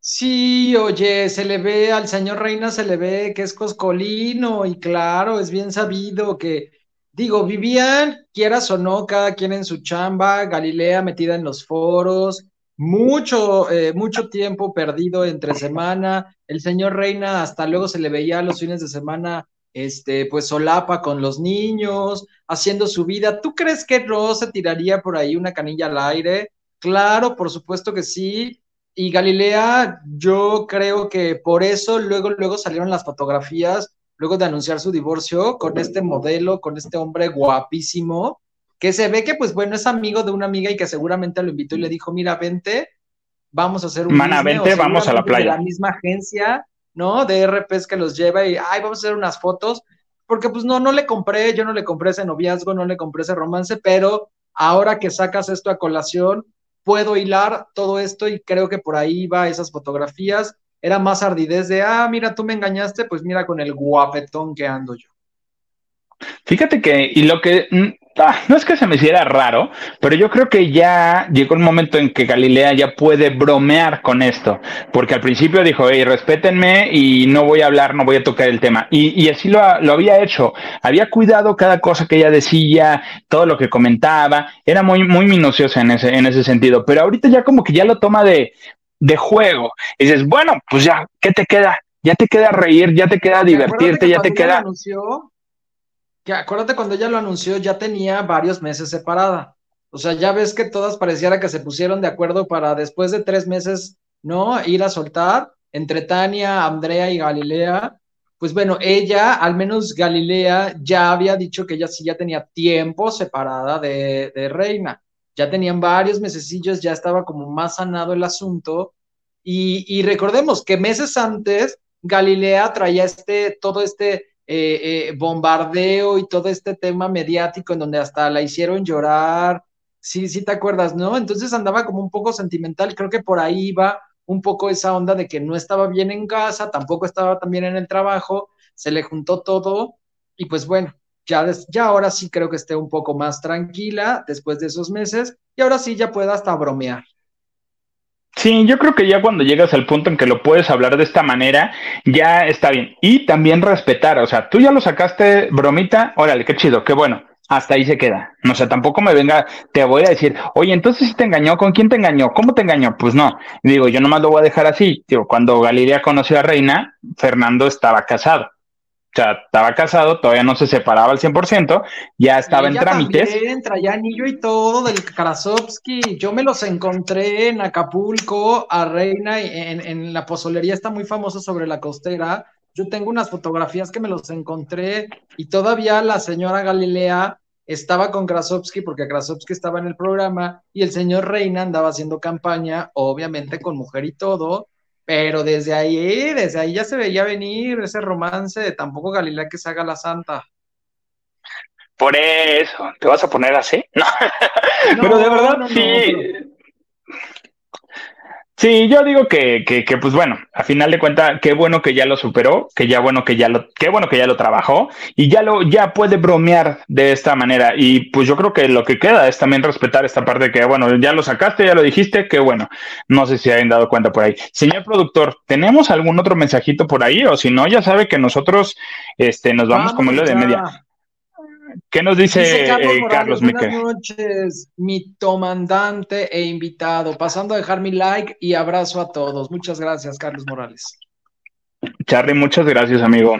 Sí, oye, se le ve al señor Reina, se le ve que es coscolino y claro, es bien sabido que, digo, vivían, quieras o no, cada quien en su chamba, Galilea metida en los foros, mucho, eh, mucho tiempo perdido entre semana, el señor Reina hasta luego se le veía los fines de semana, este, pues solapa con los niños, haciendo su vida. ¿Tú crees que no tiraría por ahí una canilla al aire? Claro, por supuesto que sí y Galilea, yo creo que por eso luego, luego salieron las fotografías, luego de anunciar su divorcio, con este modelo, con este hombre guapísimo, que se ve que, pues bueno, es amigo de una amiga y que seguramente lo invitó y le dijo, mira, vente, vamos a hacer un... Mana, vente, vamos a la playa. la misma agencia, ¿no? De RPs que los lleva y, ay, vamos a hacer unas fotos, porque pues no, no le compré, yo no le compré ese noviazgo, no le compré ese romance, pero ahora que sacas esto a colación, puedo hilar todo esto y creo que por ahí va esas fotografías. Era más ardidez de, ah, mira, tú me engañaste, pues mira con el guapetón que ando yo. Fíjate que, y lo que, mm, ah, no es que se me hiciera raro, pero yo creo que ya llegó el momento en que Galilea ya puede bromear con esto, porque al principio dijo, hey, respétenme y no voy a hablar, no voy a tocar el tema. Y, así lo, lo, había hecho, había cuidado cada cosa que ella decía, todo lo que comentaba, era muy, muy minuciosa en ese, en ese sentido, pero ahorita ya como que ya lo toma de, de juego. Y dices, bueno, pues ya, ¿qué te queda? Ya te queda reír, ya te queda divertirte, ya te queda acuérdate cuando ella lo anunció, ya tenía varios meses separada. O sea, ya ves que todas pareciera que se pusieron de acuerdo para después de tres meses, ¿no? Ir a soltar entre Tania, Andrea y Galilea. Pues bueno, ella, al menos Galilea, ya había dicho que ella sí ya tenía tiempo separada de, de Reina. Ya tenían varios mesecillos, ya estaba como más sanado el asunto. Y, recordemos que meses antes, Galilea traía este, todo este eh, eh, bombardeo y todo este tema mediático en donde hasta la hicieron llorar. Sí, sí te acuerdas, ¿no? Entonces andaba como un poco sentimental, creo que por ahí iba un poco esa onda de que no estaba bien en casa, tampoco estaba tan bien en el trabajo, se le juntó todo y pues bueno, ya, ya ahora sí creo que esté un poco más tranquila después de esos meses y ahora sí ya pueda hasta bromear. Sí, yo creo que ya cuando llegas al punto en que lo puedes hablar de esta manera, ya está bien. Y también respetar, o sea, tú ya lo sacaste bromita, órale, qué chido, qué bueno hasta ahí se queda. O sea, tampoco me venga, te voy a decir, oye, entonces si te engañó, ¿con quién te engañó? ¿Cómo te engañó? Pues no. Digo, yo nomás lo voy a dejar así. Digo, cuando Galilea conoció a Reina, Fernando estaba casado. O sea, estaba casado, todavía no se separaba al 100%, ya estaba en trámites. También, traía anillo y todo del Karasovsky. Yo me los encontré en Acapulco, a Reina, en, en la pozolería está muy famosa sobre la costera yo tengo unas fotografías que me los encontré y todavía la señora Galilea estaba con Krasovsky porque Krasovsky estaba en el programa y el señor Reina andaba haciendo campaña, obviamente con mujer y todo, pero desde ahí, desde ahí ya se veía venir ese romance de tampoco Galilea que se haga la santa. Por eso, ¿te vas a poner así? [laughs] No, pero de verdad, sí. Sí, yo digo que, que, que, pues bueno, a final de cuentas, qué bueno que ya lo superó, que ya bueno que ya lo, qué bueno que ya lo trabajó y ya lo, ya puede bromear de esta manera. Y pues yo creo que lo que queda es también respetar esta parte que, bueno, ya lo sacaste, ya lo dijiste, qué bueno. No sé si hayan dado cuenta por ahí. Señor productor, ¿tenemos algún otro mensajito por ahí? O si no, ya sabe que nosotros, este, nos vamos, como lo de media. ¿Qué nos dice, Carlos, eh, Buenas noches, mi comandante e invitado. Pasando a dejar mi like y abrazo a todos. Muchas gracias, Carlos Morales. Charlie, muchas gracias, amigo.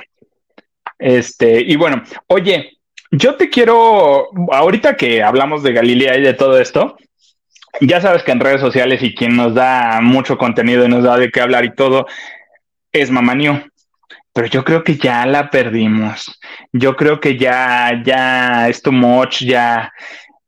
Este, y bueno, oye, yo te quiero, ahorita que hablamos de Galilea y de todo esto, ya sabes que en redes sociales y quien nos da mucho contenido y nos da de qué hablar y todo es Mamaniu pero yo creo que ya la perdimos. Yo creo que ya, ya es too much, ya,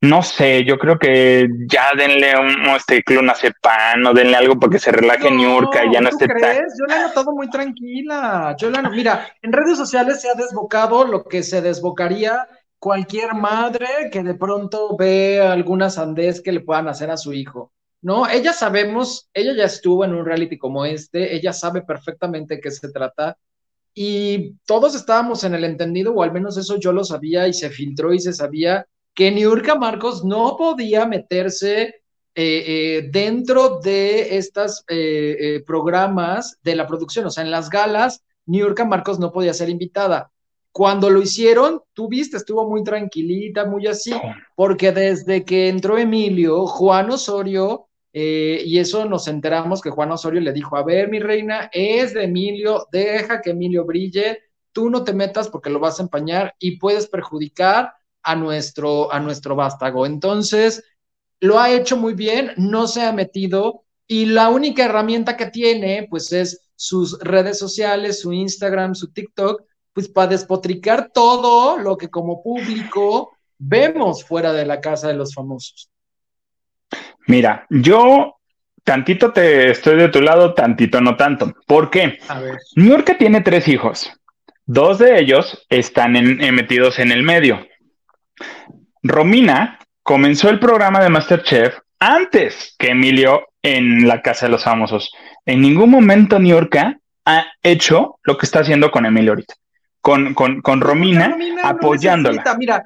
no sé, yo creo que ya denle un este clonazepam o denle algo para que se relaje en Niurka y ya no esté crees? Yo la he notado muy tranquila. Yo la mira, en redes sociales se ha desbocado lo que se desbocaría cualquier madre que de pronto ve alguna sandez que le puedan hacer a su hijo. No, ella sabemos, ella ya estuvo en un reality como este, ella sabe perfectamente de qué se trata y todos estábamos en el entendido, o al menos eso yo lo sabía y se filtró y se sabía, que Niurka Marcos no podía meterse eh, eh, dentro de estos eh, programas de la producción, o sea, en las galas, Niurka Marcos no podía ser invitada. Cuando lo hicieron, tú viste, estuvo muy tranquilita, muy así, porque desde que entró Emilio, Juan Osorio eh, y eso nos enteramos que Juan Osorio le dijo, a ver, mi reina, es de Emilio, deja que Emilio brille, tú no te metas porque lo vas a empañar y puedes perjudicar a nuestro, a nuestro vástago. Entonces, lo ha hecho muy bien, no se ha metido y la única herramienta que tiene, pues es sus redes sociales, su Instagram, su TikTok, pues para despotricar todo lo que como público vemos fuera de la casa de los famosos. Mira, yo tantito te estoy de tu lado, tantito no tanto. ¿Por qué? A ver. tiene tres hijos. Dos de ellos están metidos en el medio. Romina comenzó el programa de Masterchef antes que Emilio en la Casa de los Famosos. En ningún momento Niurka ha hecho lo que está haciendo con Emilio ahorita. Con, con, Romina, apoyándola. mira,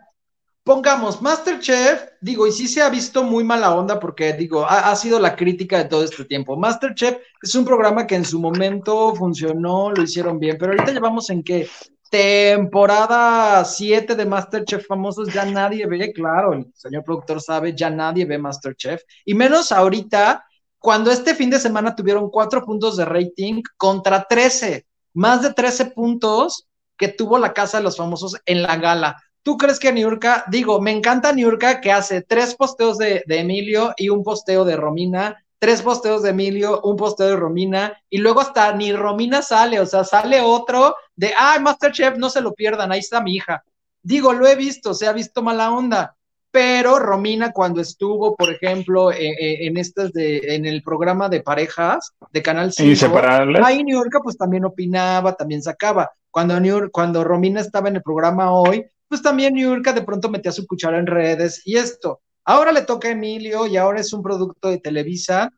pongamos Masterchef, digo, y sí se ha visto muy mala onda porque, digo, ha, sido la crítica de todo este tiempo. Masterchef es un programa que en su momento funcionó, lo hicieron bien, pero ahorita llevamos en que temporada 7 de Masterchef famosos ya nadie ve, claro, el señor productor sabe, ya nadie ve Masterchef, y menos ahorita, cuando este fin de semana tuvieron cuatro puntos de rating contra 13, más de 13 puntos que tuvo la Casa de los Famosos en la gala. ¿Tú crees que Niurka, digo, me encanta Niurka que hace tres posteos de, Emilio y un posteo de Romina, tres posteos de Emilio, un posteo de Romina, y luego hasta ni Romina sale, o sea, sale otro de, ay, Masterchef, no se lo pierdan, ahí está mi hija. Digo, lo he visto, se ha visto mala onda, pero Romina cuando estuvo, por ejemplo, e, e, en estas de, en el programa de parejas de Canal 5, ahí Niurka pues también opinaba, también sacaba. Cuando, cuando Romina estaba en el programa hoy, pues también Yurka de pronto metía su cuchara en redes y esto. Ahora le toca a Emilio y ahora es un producto de Televisa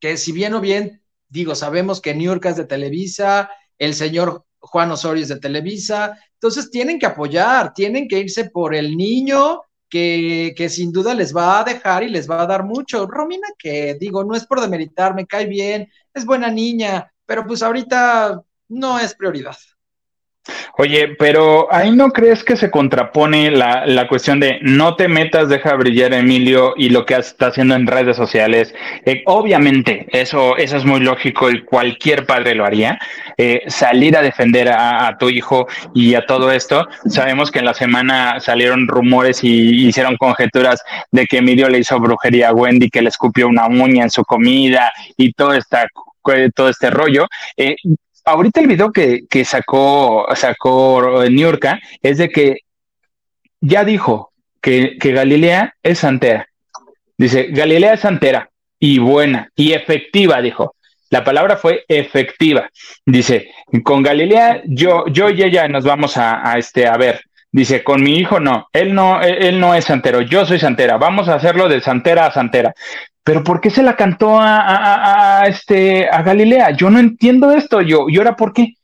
que si bien o bien digo, sabemos que Niurka es de Televisa, el señor Juan Osorio es de Televisa, entonces tienen que apoyar, tienen que irse por el niño que, que, sin duda les va a dejar y les va a dar mucho. Romina, que digo, no es por demeritar, me cae bien, es buena niña, pero pues ahorita no es prioridad. Oye, pero ahí no crees que se contrapone la, la, cuestión de no te metas, deja brillar Emilio y lo que está haciendo en redes sociales. Eh, obviamente, eso, eso es muy lógico y cualquier padre lo haría. Eh, salir a defender a, tu hijo y a todo esto. Sabemos que en la semana salieron rumores y hicieron conjeturas de que Emilio le hizo brujería a Wendy, que le escupió una uña en su comida y todo esta todo este rollo. Eh, ahorita el video que, que sacó, sacó Niurka es de que ya dijo que, que Galilea es santera. Dice, Galilea es santera y buena y efectiva, dijo. La palabra fue efectiva. Dice, con Galilea, yo, yo y ella nos vamos a, este, a ver. Dice, con mi hijo no, él no, él no es santero, yo soy santera, vamos a hacerlo de santera a santera pero ¿por qué se la cantó a, este, a Galilea? Yo no entiendo esto, yo, ¿y ahora por qué?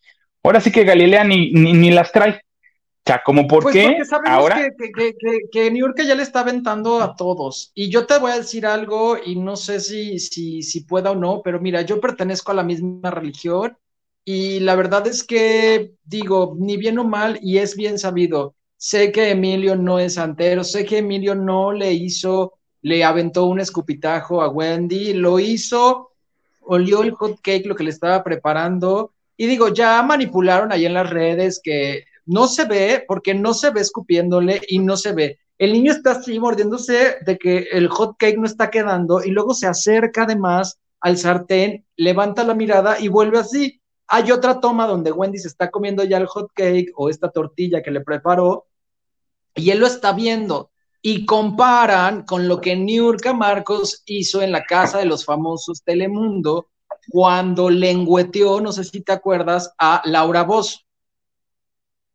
Ahora sí que Galilea ni, ni, las trae. O sea, como por pues qué ahora. Que, que, que, que, New York ya le está aventando a todos. Y yo te voy a decir algo, y no sé si, si, si pueda o no, pero mira, yo pertenezco a la misma religión, y la verdad es que, digo, ni bien o mal, y es bien sabido, sé que Emilio no es santero, sé que Emilio no le hizo le aventó un escupitajo a Wendy, lo hizo, olió el hot cake, lo que le estaba preparando, y digo, ya manipularon ahí en las redes que no se ve, porque no se ve escupiéndole y no se ve. El niño está así mordiéndose de que el hot cake no está quedando y luego se acerca además al sartén, levanta la mirada y vuelve así. Hay otra toma donde Wendy se está comiendo ya el hot cake o esta tortilla que le preparó y él lo está viendo y comparan con lo que Niurka Marcos hizo en la casa de los famosos Telemundo cuando lengüeteó, no sé si te acuerdas, a Laura Bozo.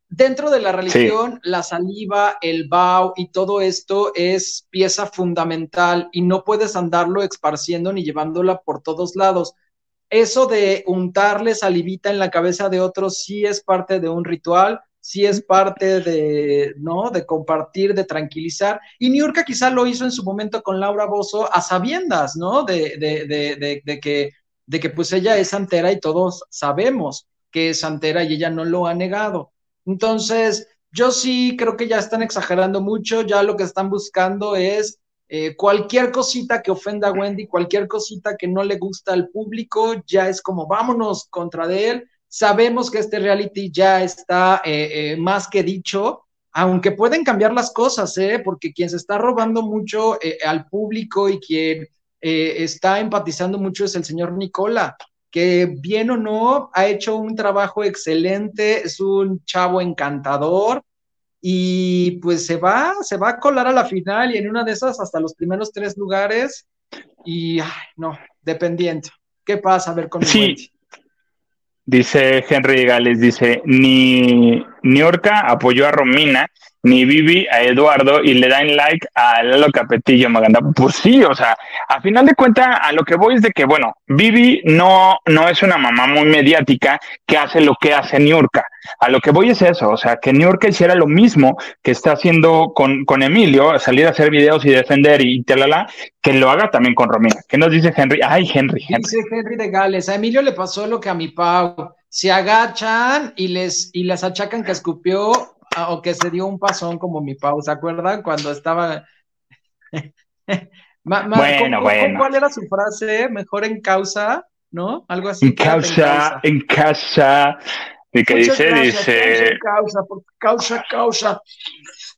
Dentro de la religión, sí. la saliva, el bao y todo esto es pieza fundamental y no puedes andarlo esparciendo ni llevándola por todos lados. Eso de untarle salivita en la cabeza de otros sí es parte de un ritual, sí es parte de, ¿no? De compartir, de tranquilizar. Y Niurka quizá lo hizo en su momento con Laura Bozo a sabiendas, ¿no? De, de, de, que, de que pues ella es santera y todos sabemos que es santera y ella no lo ha negado. Entonces, yo sí creo que ya están exagerando mucho, ya lo que están buscando es eh, cualquier cosita que ofenda a Wendy, cualquier cosita que no le gusta al público, ya es como vámonos contra de él Sabemos que este reality ya está eh, eh, más que dicho, aunque pueden cambiar las cosas, ¿eh? porque quien se está robando mucho eh, al público y quien está empatizando mucho es el señor Nicola, que bien o no ha hecho un trabajo excelente, es un chavo encantador y pues se va, se va a colar a la final y en una de esas hasta los primeros tres lugares y ay, no, dependiente. ¿Qué pasa a ver con sí. Dice Henry Gales, dice, ni Niorca apoyó a Romina, ni Vivi a Eduardo y le dan like a Lalo Capetillo Maganda. Pues sí, o sea, a final de cuentas, a lo que voy es de que, bueno, Vivi no, no es una mamá muy mediática que hace lo que hace Niurka. A lo que voy es eso, o sea, que Niurka hiciera lo mismo que está haciendo con, con Emilio, salir a hacer videos y defender y talala, que lo haga también con Romina. ¿Qué nos dice Henry? Ay, Henry, Henry. Dice Henry de Gales, a Emilio le pasó lo que a mi Pau. Se agachan y les, y les achacan que escupió o que se dio un pasón como mi Pau, ¿se acuerdan? Cuando estaba... [laughs] ma, ma, bueno, ¿cómo, bueno. ¿Cuál era su frase? Mejor en causa, ¿no? Algo así. En causa, en causa. ¿Y qué dice? Gracias, dice... Causa, causa, causa.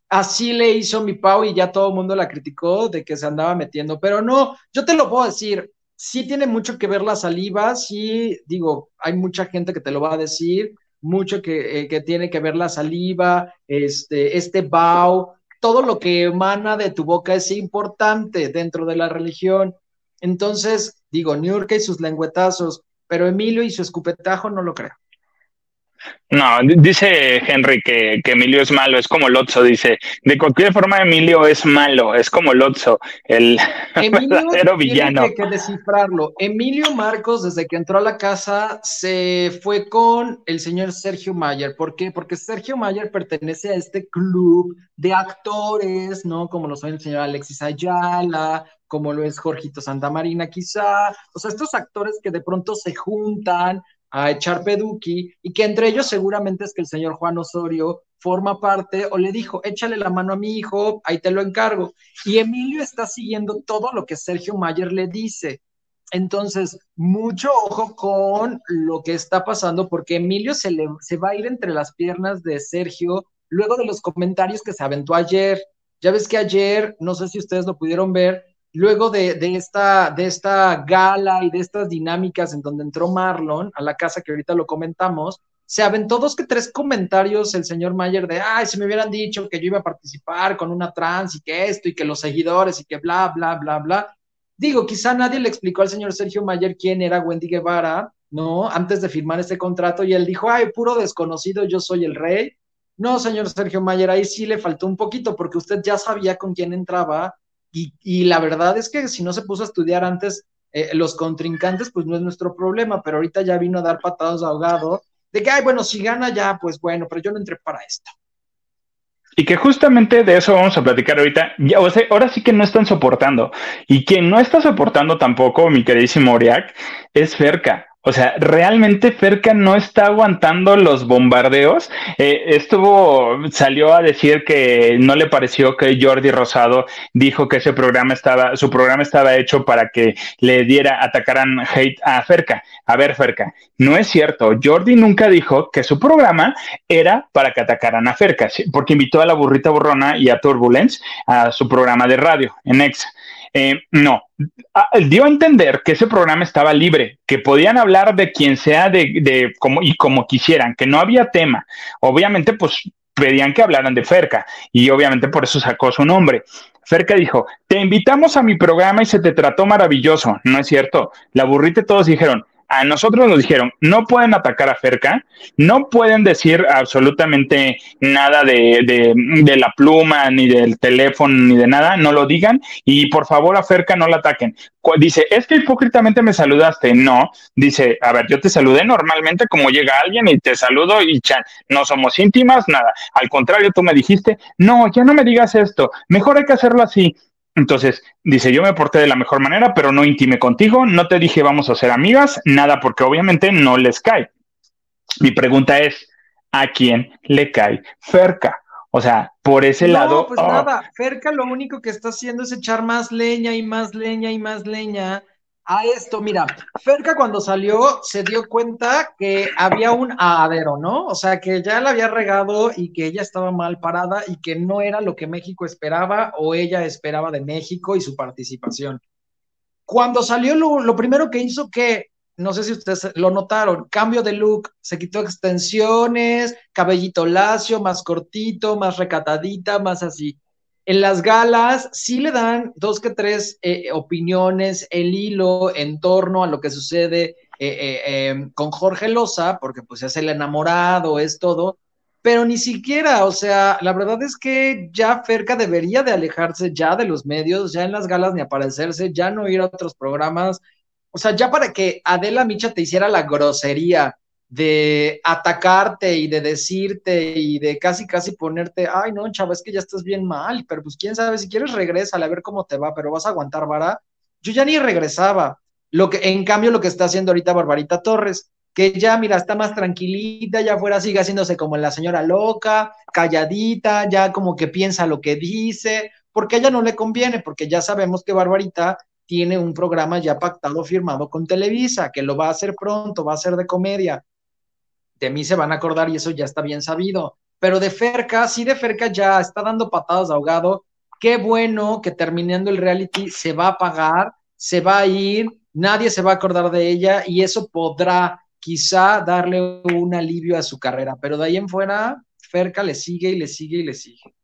Así le hizo mi Pau y ya todo el mundo la criticó de que se andaba metiendo, pero no, yo te lo puedo decir, sí tiene mucho que ver la saliva, sí, digo, hay mucha gente que te lo va a decir, mucho que, eh, que, tiene que ver la saliva, este, este bao, todo lo que emana de tu boca es importante dentro de la religión. Entonces, digo, Niurka y sus lengüetazos, pero Emilio y su escupetajo no lo creo. No, dice Henry que, Emilio es malo, es como Lotso, dice. De cualquier forma, Emilio es malo, es como Lotso, el [laughs] verdadero villano. Que descifrarlo. Emilio Marcos, desde que entró a la casa, se fue con el señor Sergio Mayer. ¿Por qué? Porque Sergio Mayer pertenece a este club de actores, ¿no? Como lo son el señor Alexis Ayala, como lo es Jorgito Santamarina, quizá. O sea, estos actores que de pronto se juntan a echar peduqui y que entre ellos seguramente es que el señor Juan Osorio forma parte o le dijo, échale la mano a mi hijo, ahí te lo encargo. Y Emilio está siguiendo todo lo que Sergio Mayer le dice. Entonces, mucho ojo con lo que está pasando porque Emilio se, le, se va a ir entre las piernas de Sergio luego de los comentarios que se aventó ayer. Ya ves que ayer, no sé si ustedes lo pudieron ver, luego de, esta, de esta gala y de estas dinámicas en donde entró Marlon a la casa que ahorita lo comentamos, se aventó dos que tres comentarios el señor Mayer de, ay, si me hubieran dicho que yo iba a participar con una trans y que esto y que los seguidores y que bla, bla, bla, bla. Digo, quizá nadie le explicó al señor Sergio Mayer quién era Wendy Guevara, ¿no? Antes de firmar este contrato y él dijo, ay, puro desconocido, yo soy el rey. No, señor Sergio Mayer, ahí sí le faltó un poquito porque usted ya sabía con quién entraba y, la verdad es que si no se puso a estudiar antes eh, los contrincantes, pues no es nuestro problema, pero ahorita ya vino a dar patadas ahogado, de que, ay, bueno, si gana ya, pues bueno, pero yo no entré para esto. Y que justamente de eso vamos a platicar ahorita. Ya, o sea, ahora sí que no están soportando. Y quien no está soportando tampoco, mi queridísimo Oriac, es Ferca. O sea, realmente Ferca no está aguantando los bombardeos. Eh, estuvo, salió a decir que no le pareció que Jordi Rosado dijo que ese programa estaba, su programa estaba hecho para que le diera, atacaran hate a Ferca. A ver, Ferca, no es cierto. Jordi nunca dijo que su programa era para que atacaran a Ferca, porque invitó a la burrita borrona y a Turbulence a su programa de radio en Exa. Eh, no, ah, dio a entender que ese programa estaba libre, que podían hablar de quien sea de, como, y como quisieran, que no había tema. Obviamente, pues pedían que hablaran de Ferca y obviamente por eso sacó su nombre. Ferca dijo, te invitamos a mi programa y se te trató maravilloso. No es cierto. La burrita todos dijeron, a nosotros nos dijeron, no pueden atacar a Ferca, no pueden decir absolutamente nada de, de, la pluma, ni del teléfono, ni de nada, no lo digan y por favor a Ferca no la ataquen. Dice, es que hipócritamente me saludaste. No, dice, a ver, yo te saludé normalmente como llega alguien y te saludo y chan, no somos íntimas, nada. Al contrario, tú me dijiste, no, ya no me digas esto, mejor hay que hacerlo así. Entonces, dice, yo me porté de la mejor manera, pero no intime contigo, no te dije vamos a ser amigas, nada, porque obviamente no les cae. Mi pregunta es, ¿a quién le cae Ferca? O sea, por ese no, lado... Pues oh. nada, Ferca lo único que está haciendo es echar más leña y más leña y más leña a esto. Mira, Ferca cuando salió se dio cuenta que había un adero, ¿no? O sea, que ya la había regado y que ella estaba mal parada y que no era lo que México esperaba o ella esperaba de México y su participación. Cuando salió, lo, primero que hizo que, no sé si ustedes lo notaron, cambio de look, se quitó extensiones, cabellito lacio, más cortito, más recatadita, más así en las galas sí le dan dos que tres eh, opiniones, el hilo en torno a lo que sucede eh, eh, em, con Jorge Loza, porque pues es el enamorado, es todo, pero ni siquiera, o sea, la verdad es que ya Ferca debería de alejarse ya de los medios, ya en las galas ni aparecerse, ya no ir a otros programas, o sea, ya para que Adela Micha te hiciera la grosería de atacarte y de decirte y de casi casi ponerte, ay no, chava, es que ya estás bien mal, pero pues quién sabe, si quieres regresa a ver cómo te va, pero vas a aguantar vara. Yo ya ni regresaba. Lo que, en cambio, lo que está haciendo ahorita Barbarita Torres, que ya, mira, está más tranquilita, ya fuera sigue haciéndose como la señora loca, calladita, ya como que piensa lo que dice, porque a ella no le conviene, porque ya sabemos que Barbarita tiene un programa ya pactado, firmado con Televisa, que lo va a hacer pronto, va a ser de comedia de mí se van a acordar y eso ya está bien sabido. Pero de Ferca, sí de Ferca ya está dando patadas de ahogado. Qué bueno que terminando el reality se va a pagar, se va a ir, nadie se va a acordar de ella y eso podrá quizá darle un alivio a su carrera. Pero de ahí en fuera, Ferca le sigue y le sigue y le sigue.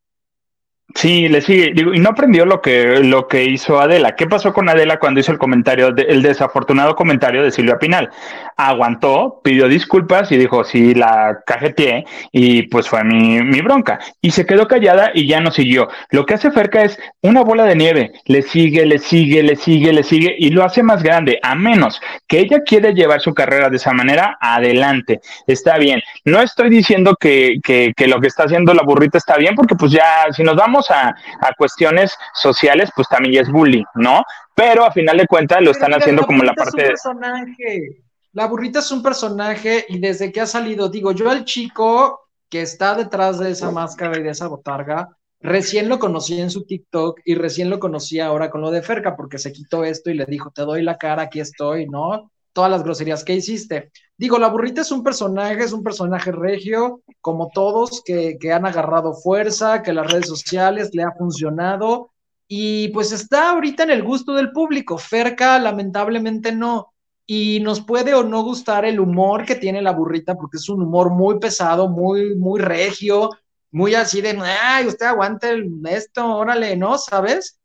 Sí, le sigue. Digo, y no aprendió lo que, lo que hizo Adela. ¿Qué pasó con Adela cuando hizo el comentario, el desafortunado comentario de Silvia Pinal? Aguantó, pidió disculpas y dijo, sí, la cajeteé y pues fue mi, mi bronca. Y se quedó callada y ya no siguió. Lo que hace Ferca es una bola de nieve. Le sigue, le sigue, le sigue, le sigue y lo hace más grande. A menos que ella quiere llevar su carrera de esa manera, adelante. Está bien. No estoy diciendo que, que, que lo que está haciendo la burrita está bien porque pues ya, si nos vamos a, cuestiones sociales, pues también ya es bullying, ¿no? Pero a final de cuentas lo están haciendo como la parte de... Personaje. La burrita es un personaje y desde que ha salido, digo, yo al chico que está detrás de esa máscara y de esa botarga, recién lo conocí en su TikTok y recién lo conocí ahora con lo de Ferca porque se quitó esto y le dijo, te doy la cara, aquí estoy, ¿no? Todas las groserías que hiciste. Digo, la burrita es un personaje, es un personaje regio, como todos, que, que han agarrado fuerza, que las redes sociales le ha funcionado y pues está ahorita en el gusto del público. Ferca, lamentablemente no. Y nos puede o no gustar el humor que tiene la burrita, porque es un humor muy pesado, muy, muy regio, muy así de, ay, usted aguante esto, órale, ¿no? ¿Sabes?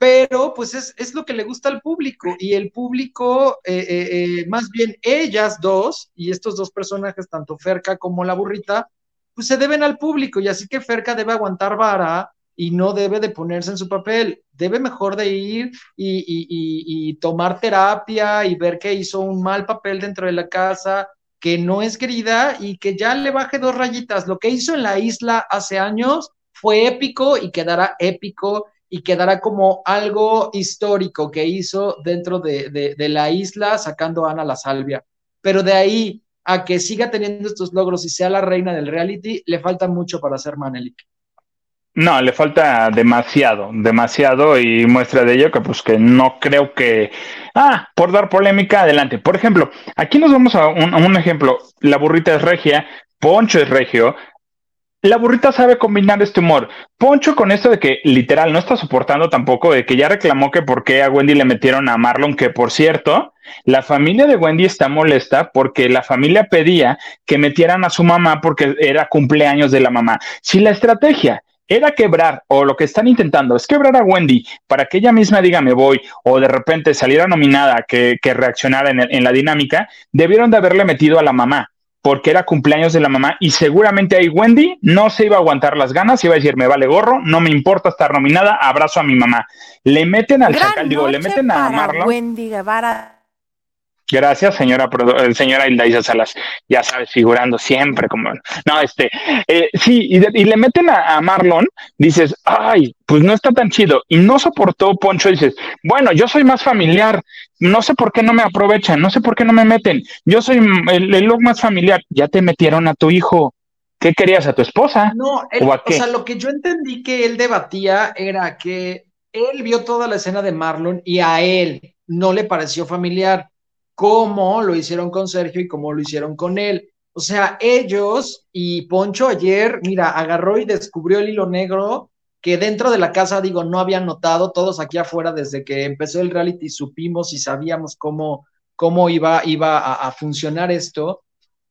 Pero pues es, lo que le gusta al público y el público, eh, eh, eh, más bien ellas dos y estos dos personajes, tanto Ferca como la burrita, pues se deben al público y así que Ferca debe aguantar vara y no debe de ponerse en su papel, debe mejor de ir y, y tomar terapia y ver que hizo un mal papel dentro de la casa, que no es querida y que ya le baje dos rayitas. Lo que hizo en la isla hace años fue épico y quedará épico y quedará como algo histórico que hizo dentro de, la isla sacando a Ana la Salvia. Pero de ahí a que siga teniendo estos logros y sea la reina del reality, le falta mucho para ser Manelik. No, le falta demasiado, demasiado y muestra de ello que pues que no creo que... Ah, por dar polémica, adelante. Por ejemplo, aquí nos vamos a un, a un ejemplo. La burrita es regia, Poncho es regio, la burrita sabe combinar este humor. Poncho con esto de que literal no está soportando tampoco, de que ya reclamó que por qué a Wendy le metieron a Marlon, que por cierto, la familia de Wendy está molesta porque la familia pedía que metieran a su mamá porque era cumpleaños de la mamá. Si la estrategia era quebrar, o lo que están intentando es quebrar a Wendy para que ella misma diga me voy, o de repente saliera nominada que, que reaccionara en, en la dinámica, debieron de haberle metido a la mamá porque era cumpleaños de la mamá y seguramente ahí Wendy no se iba a aguantar las ganas, iba a decir, me vale gorro, no me importa estar nominada, abrazo a mi mamá. Le meten al chacal, digo, le meten a Marlon. Wendy Guevara Gracias, señora, eh, señora Hilda Salas. Ya sabes, figurando siempre como. No, este. Eh, sí, y, le meten a, Marlon, dices, ay, pues no está tan chido. Y no soportó Poncho, dices, bueno, yo soy más familiar. No sé por qué no me aprovechan, no sé por qué no me meten. Yo soy el, el look más familiar. Ya te metieron a tu hijo. ¿Qué querías a tu esposa? No, ¿O, o sea, lo que yo entendí que él debatía era que él vio toda la escena de Marlon y a él no le pareció familiar como lo hicieron con Sergio y como lo hicieron con él. O sea, ellos y Poncho ayer, mira, agarró y descubrió el hilo negro que dentro de la casa, digo, no habían notado, todos aquí afuera desde que empezó el reality supimos y sabíamos cómo, cómo iba, iba a, a funcionar esto,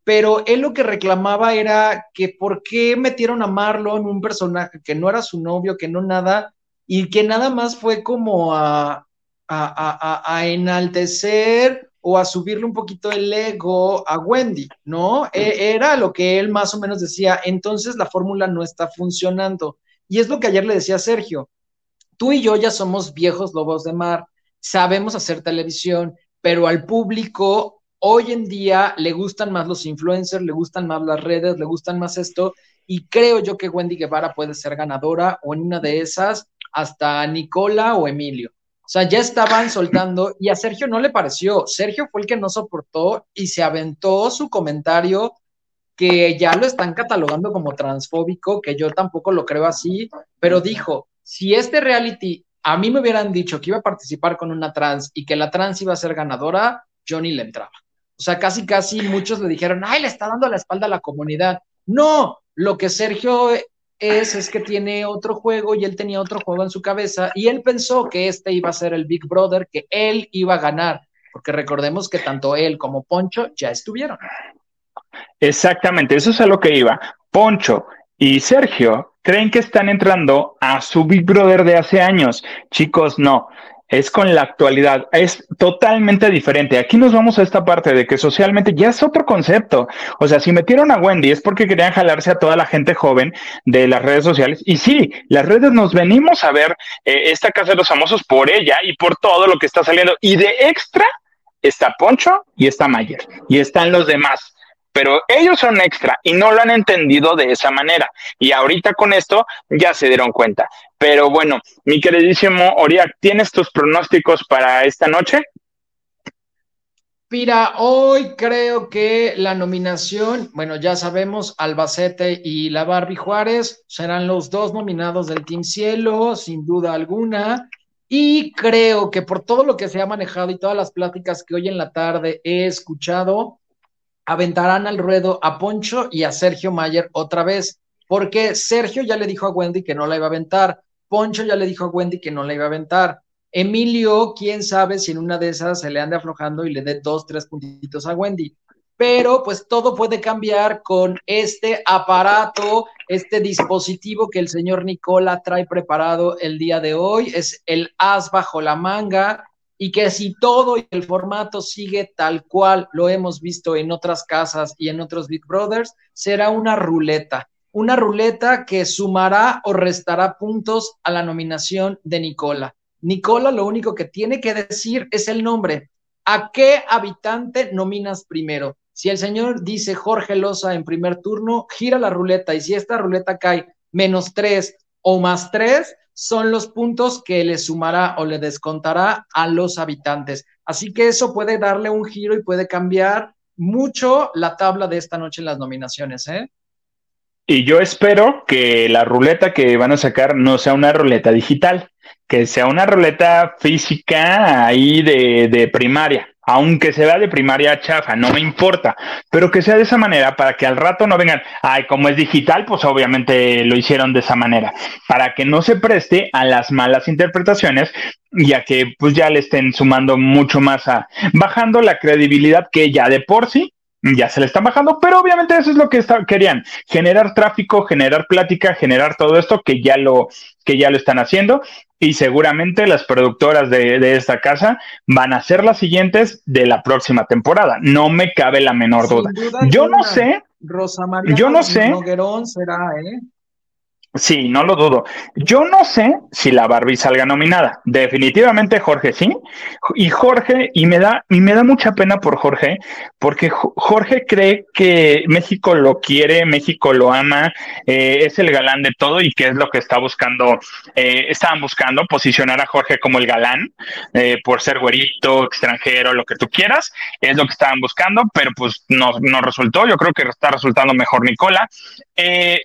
pero él lo que reclamaba era que por qué metieron a Marlon, un personaje que no era su novio, que no nada, y que nada más fue como a, a, a enaltecer o a subirle un poquito el ego a Wendy, ¿no? E, era lo que él más o menos decía, entonces la fórmula no está funcionando. Y es lo que ayer le decía a Sergio, tú y yo ya somos viejos lobos de mar, sabemos hacer televisión, pero al público hoy en día le gustan más los influencers, le gustan más las redes, le gustan más esto, y creo yo que Wendy Guevara puede ser ganadora o en una de esas hasta Nicola o Emilio. O sea, ya estaban soltando y a Sergio no le pareció. Sergio fue el que no soportó y se aventó su comentario que ya lo están catalogando como transfóbico, que yo tampoco lo creo así, pero dijo, si este reality a mí me hubieran dicho que iba a participar con una trans y que la trans iba a ser ganadora, yo ni le entraba. O sea, casi, casi muchos le dijeron, ay, le está dando la espalda a la comunidad. No, lo que Sergio es, es que tiene otro juego y él tenía otro juego en su cabeza y él pensó que este iba a ser el Big Brother, que él iba a ganar, porque recordemos que tanto él como Poncho ya estuvieron. Exactamente, eso es a lo que iba. Poncho y Sergio creen que están entrando a su Big Brother de hace años. Chicos, no es con la actualidad, es totalmente diferente. Aquí nos vamos a esta parte de que socialmente ya es otro concepto. O sea, si metieron a Wendy es porque querían jalarse a toda la gente joven de las redes sociales. Y sí, las redes nos venimos a ver eh, esta casa de los famosos por ella y por todo lo que está saliendo. Y de extra está Poncho y está Mayer y están los demás pero ellos son extra y no lo han entendido de esa manera. Y ahorita con esto ya se dieron cuenta. Pero bueno, mi queridísimo Oriak, ¿tienes tus pronósticos para esta noche? Mira, hoy creo que la nominación, bueno, ya sabemos, Albacete y la Barbie Juárez serán los dos nominados del Team Cielo, sin duda alguna. Y creo que por todo lo que se ha manejado y todas las pláticas que hoy en la tarde he escuchado, aventarán al ruedo a Poncho y a Sergio Mayer otra vez, porque Sergio ya le dijo a Wendy que no la iba a aventar, Poncho ya le dijo a Wendy que no la iba a aventar. Emilio, quién sabe si en una de esas se le ande aflojando y le dé dos, tres puntitos a Wendy. Pero pues todo puede cambiar con este aparato, este dispositivo que el señor Nicola trae preparado el día de hoy. Es el as bajo la manga y que si todo el formato sigue tal cual lo hemos visto en otras casas y en otros Big Brothers, será una ruleta. Una ruleta que sumará o restará puntos a la nominación de Nicola. Nicola lo único que tiene que decir es el nombre. ¿A qué habitante nominas primero? Si el señor dice Jorge Loza en primer turno, gira la ruleta y si esta ruleta cae menos tres o más tres, son los puntos que le sumará o le descontará a los habitantes. Así que eso puede darle un giro y puede cambiar mucho la tabla de esta noche en las nominaciones, ¿eh? Y yo espero que la ruleta que van a sacar no sea una ruleta digital, que sea una ruleta física ahí de, de primaria aunque se vea de primaria chafa, no me importa, pero que sea de esa manera para que al rato no vengan, ay, como es digital, pues obviamente lo hicieron de esa manera, para que no se preste a las malas interpretaciones y a que pues ya le estén sumando mucho más a, bajando la credibilidad que ya de por sí ya se le están bajando, pero obviamente eso es lo que querían, generar tráfico, generar plática, generar todo esto que ya lo, que ya lo están haciendo y seguramente las productoras de, esta casa van a ser las siguientes de la próxima temporada. No me cabe la menor duda. Yo no sé. Rosa María yo no sé. será, ¿eh? Sí, no lo dudo. Yo no sé si la Barbie salga nominada. Definitivamente Jorge sí. Y Jorge, y me da, y me da mucha pena por Jorge, porque Jorge cree que México lo quiere, México lo ama, eh, es el galán de todo y que es lo que está buscando, eh, estaban buscando posicionar a Jorge como el galán, eh, por ser güerito, extranjero, lo que tú quieras, es lo que estaban buscando, pero pues no, no resultó. Yo creo que está resultando mejor Nicola. Eh,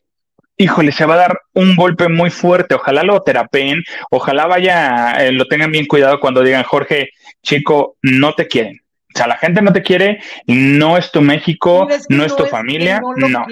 híjole, se va a dar un golpe muy fuerte. Ojalá lo terapeen, ojalá vaya, eh, lo tengan bien cuidado cuando digan, Jorge, chico, no te quieren. O sea, la gente no te quiere, no es tu México, no es tu familia, no.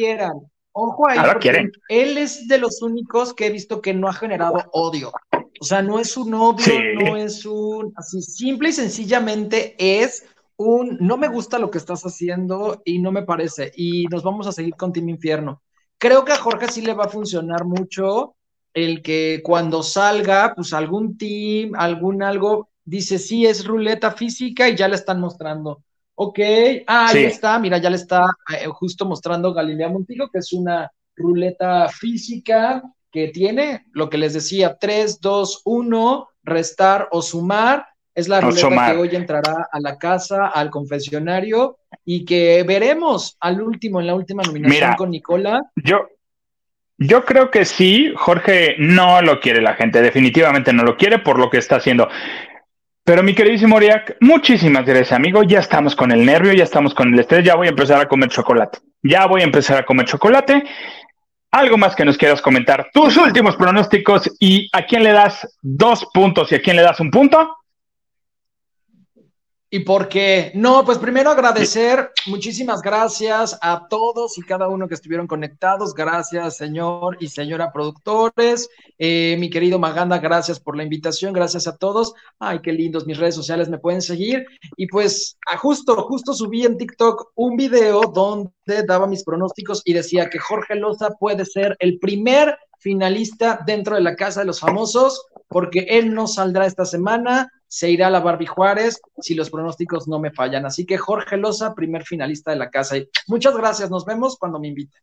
Ojo ahí, quieren. él es de los únicos que he visto que no ha generado odio. O sea, no es un odio, no es un, así simple y sencillamente es un, no me gusta lo que estás haciendo y no me parece, y nos vamos a seguir con Team Infierno. Creo que a Jorge sí le va a funcionar mucho el que cuando salga, pues algún team, algún algo, dice, sí, es ruleta física y ya le están mostrando. Ok, ah, ahí está, mira, ya le está eh, justo mostrando Galilea Montijo, que es una ruleta física que tiene, lo que les decía, 3, 2, 1, restar o sumar, es la ruleta que hoy entrará a la casa, al confesionario, y que veremos al último, en la última nominación con Nicola. Yo, yo creo que sí, Jorge no lo quiere la gente, definitivamente no lo quiere por lo que está haciendo. Pero mi queridísimo Oriak, muchísimas gracias, amigo. Ya estamos con el nervio, ya estamos con el estrés, ya voy a empezar a comer chocolate. Ya voy a empezar a comer chocolate. Algo más que nos quieras comentar, tus últimos pronósticos y a quién le das dos puntos y a quién le das un punto. Y porque, no, pues primero agradecer, muchísimas gracias a todos y cada uno que estuvieron conectados. Gracias, señor y señora productores. Eh, mi querido Maganda, gracias por la invitación. Gracias a todos. Ay, qué lindos, mis redes sociales me pueden seguir. Y pues, justo, justo subí en TikTok un video donde daba mis pronósticos y decía que Jorge Loza puede ser el primer finalista dentro de la Casa de los Famosos, porque él no saldrá esta semana, se irá a la Barbie Juárez si los pronósticos no me fallan. Así que Jorge Loza, primer finalista de la casa. muchas gracias, nos vemos cuando me inviten.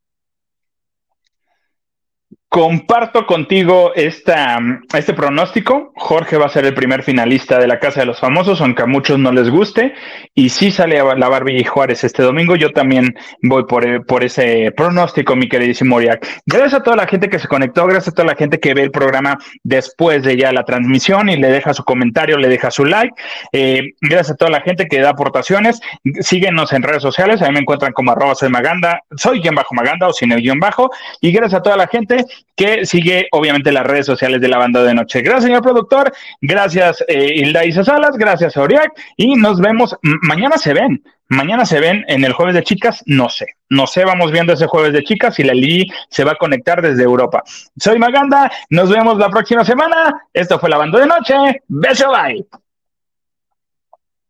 Comparto contigo esta, este pronóstico. Jorge va a ser el primer finalista de la Casa de los Famosos, aunque a muchos no les guste. Y si sale la Barbie Juárez este domingo, yo también voy por, por ese pronóstico, mi queridísimo Oriac. Gracias a toda la gente que se conectó, gracias a toda la gente que ve el programa después de ya la transmisión y le deja su comentario, le deja su like. Eh, gracias a toda la gente que da aportaciones. Síguenos en redes sociales, ahí me encuentran como arroba soy Maganda, soy guion bajo Maganda o sin el guion bajo. Y gracias a toda la gente que sigue obviamente las redes sociales de la banda de noche. Gracias, señor productor. Gracias, eh, Hilda Isa Salas. Gracias, Oriac. Y nos vemos. Mañana se ven. Mañana se ven en el jueves de chicas, no sé. No sé, vamos viendo ese jueves de chicas y la Lili se va a conectar desde Europa. Soy Maganda, nos vemos la próxima semana. Esto fue la banda de noche. Beso, bye.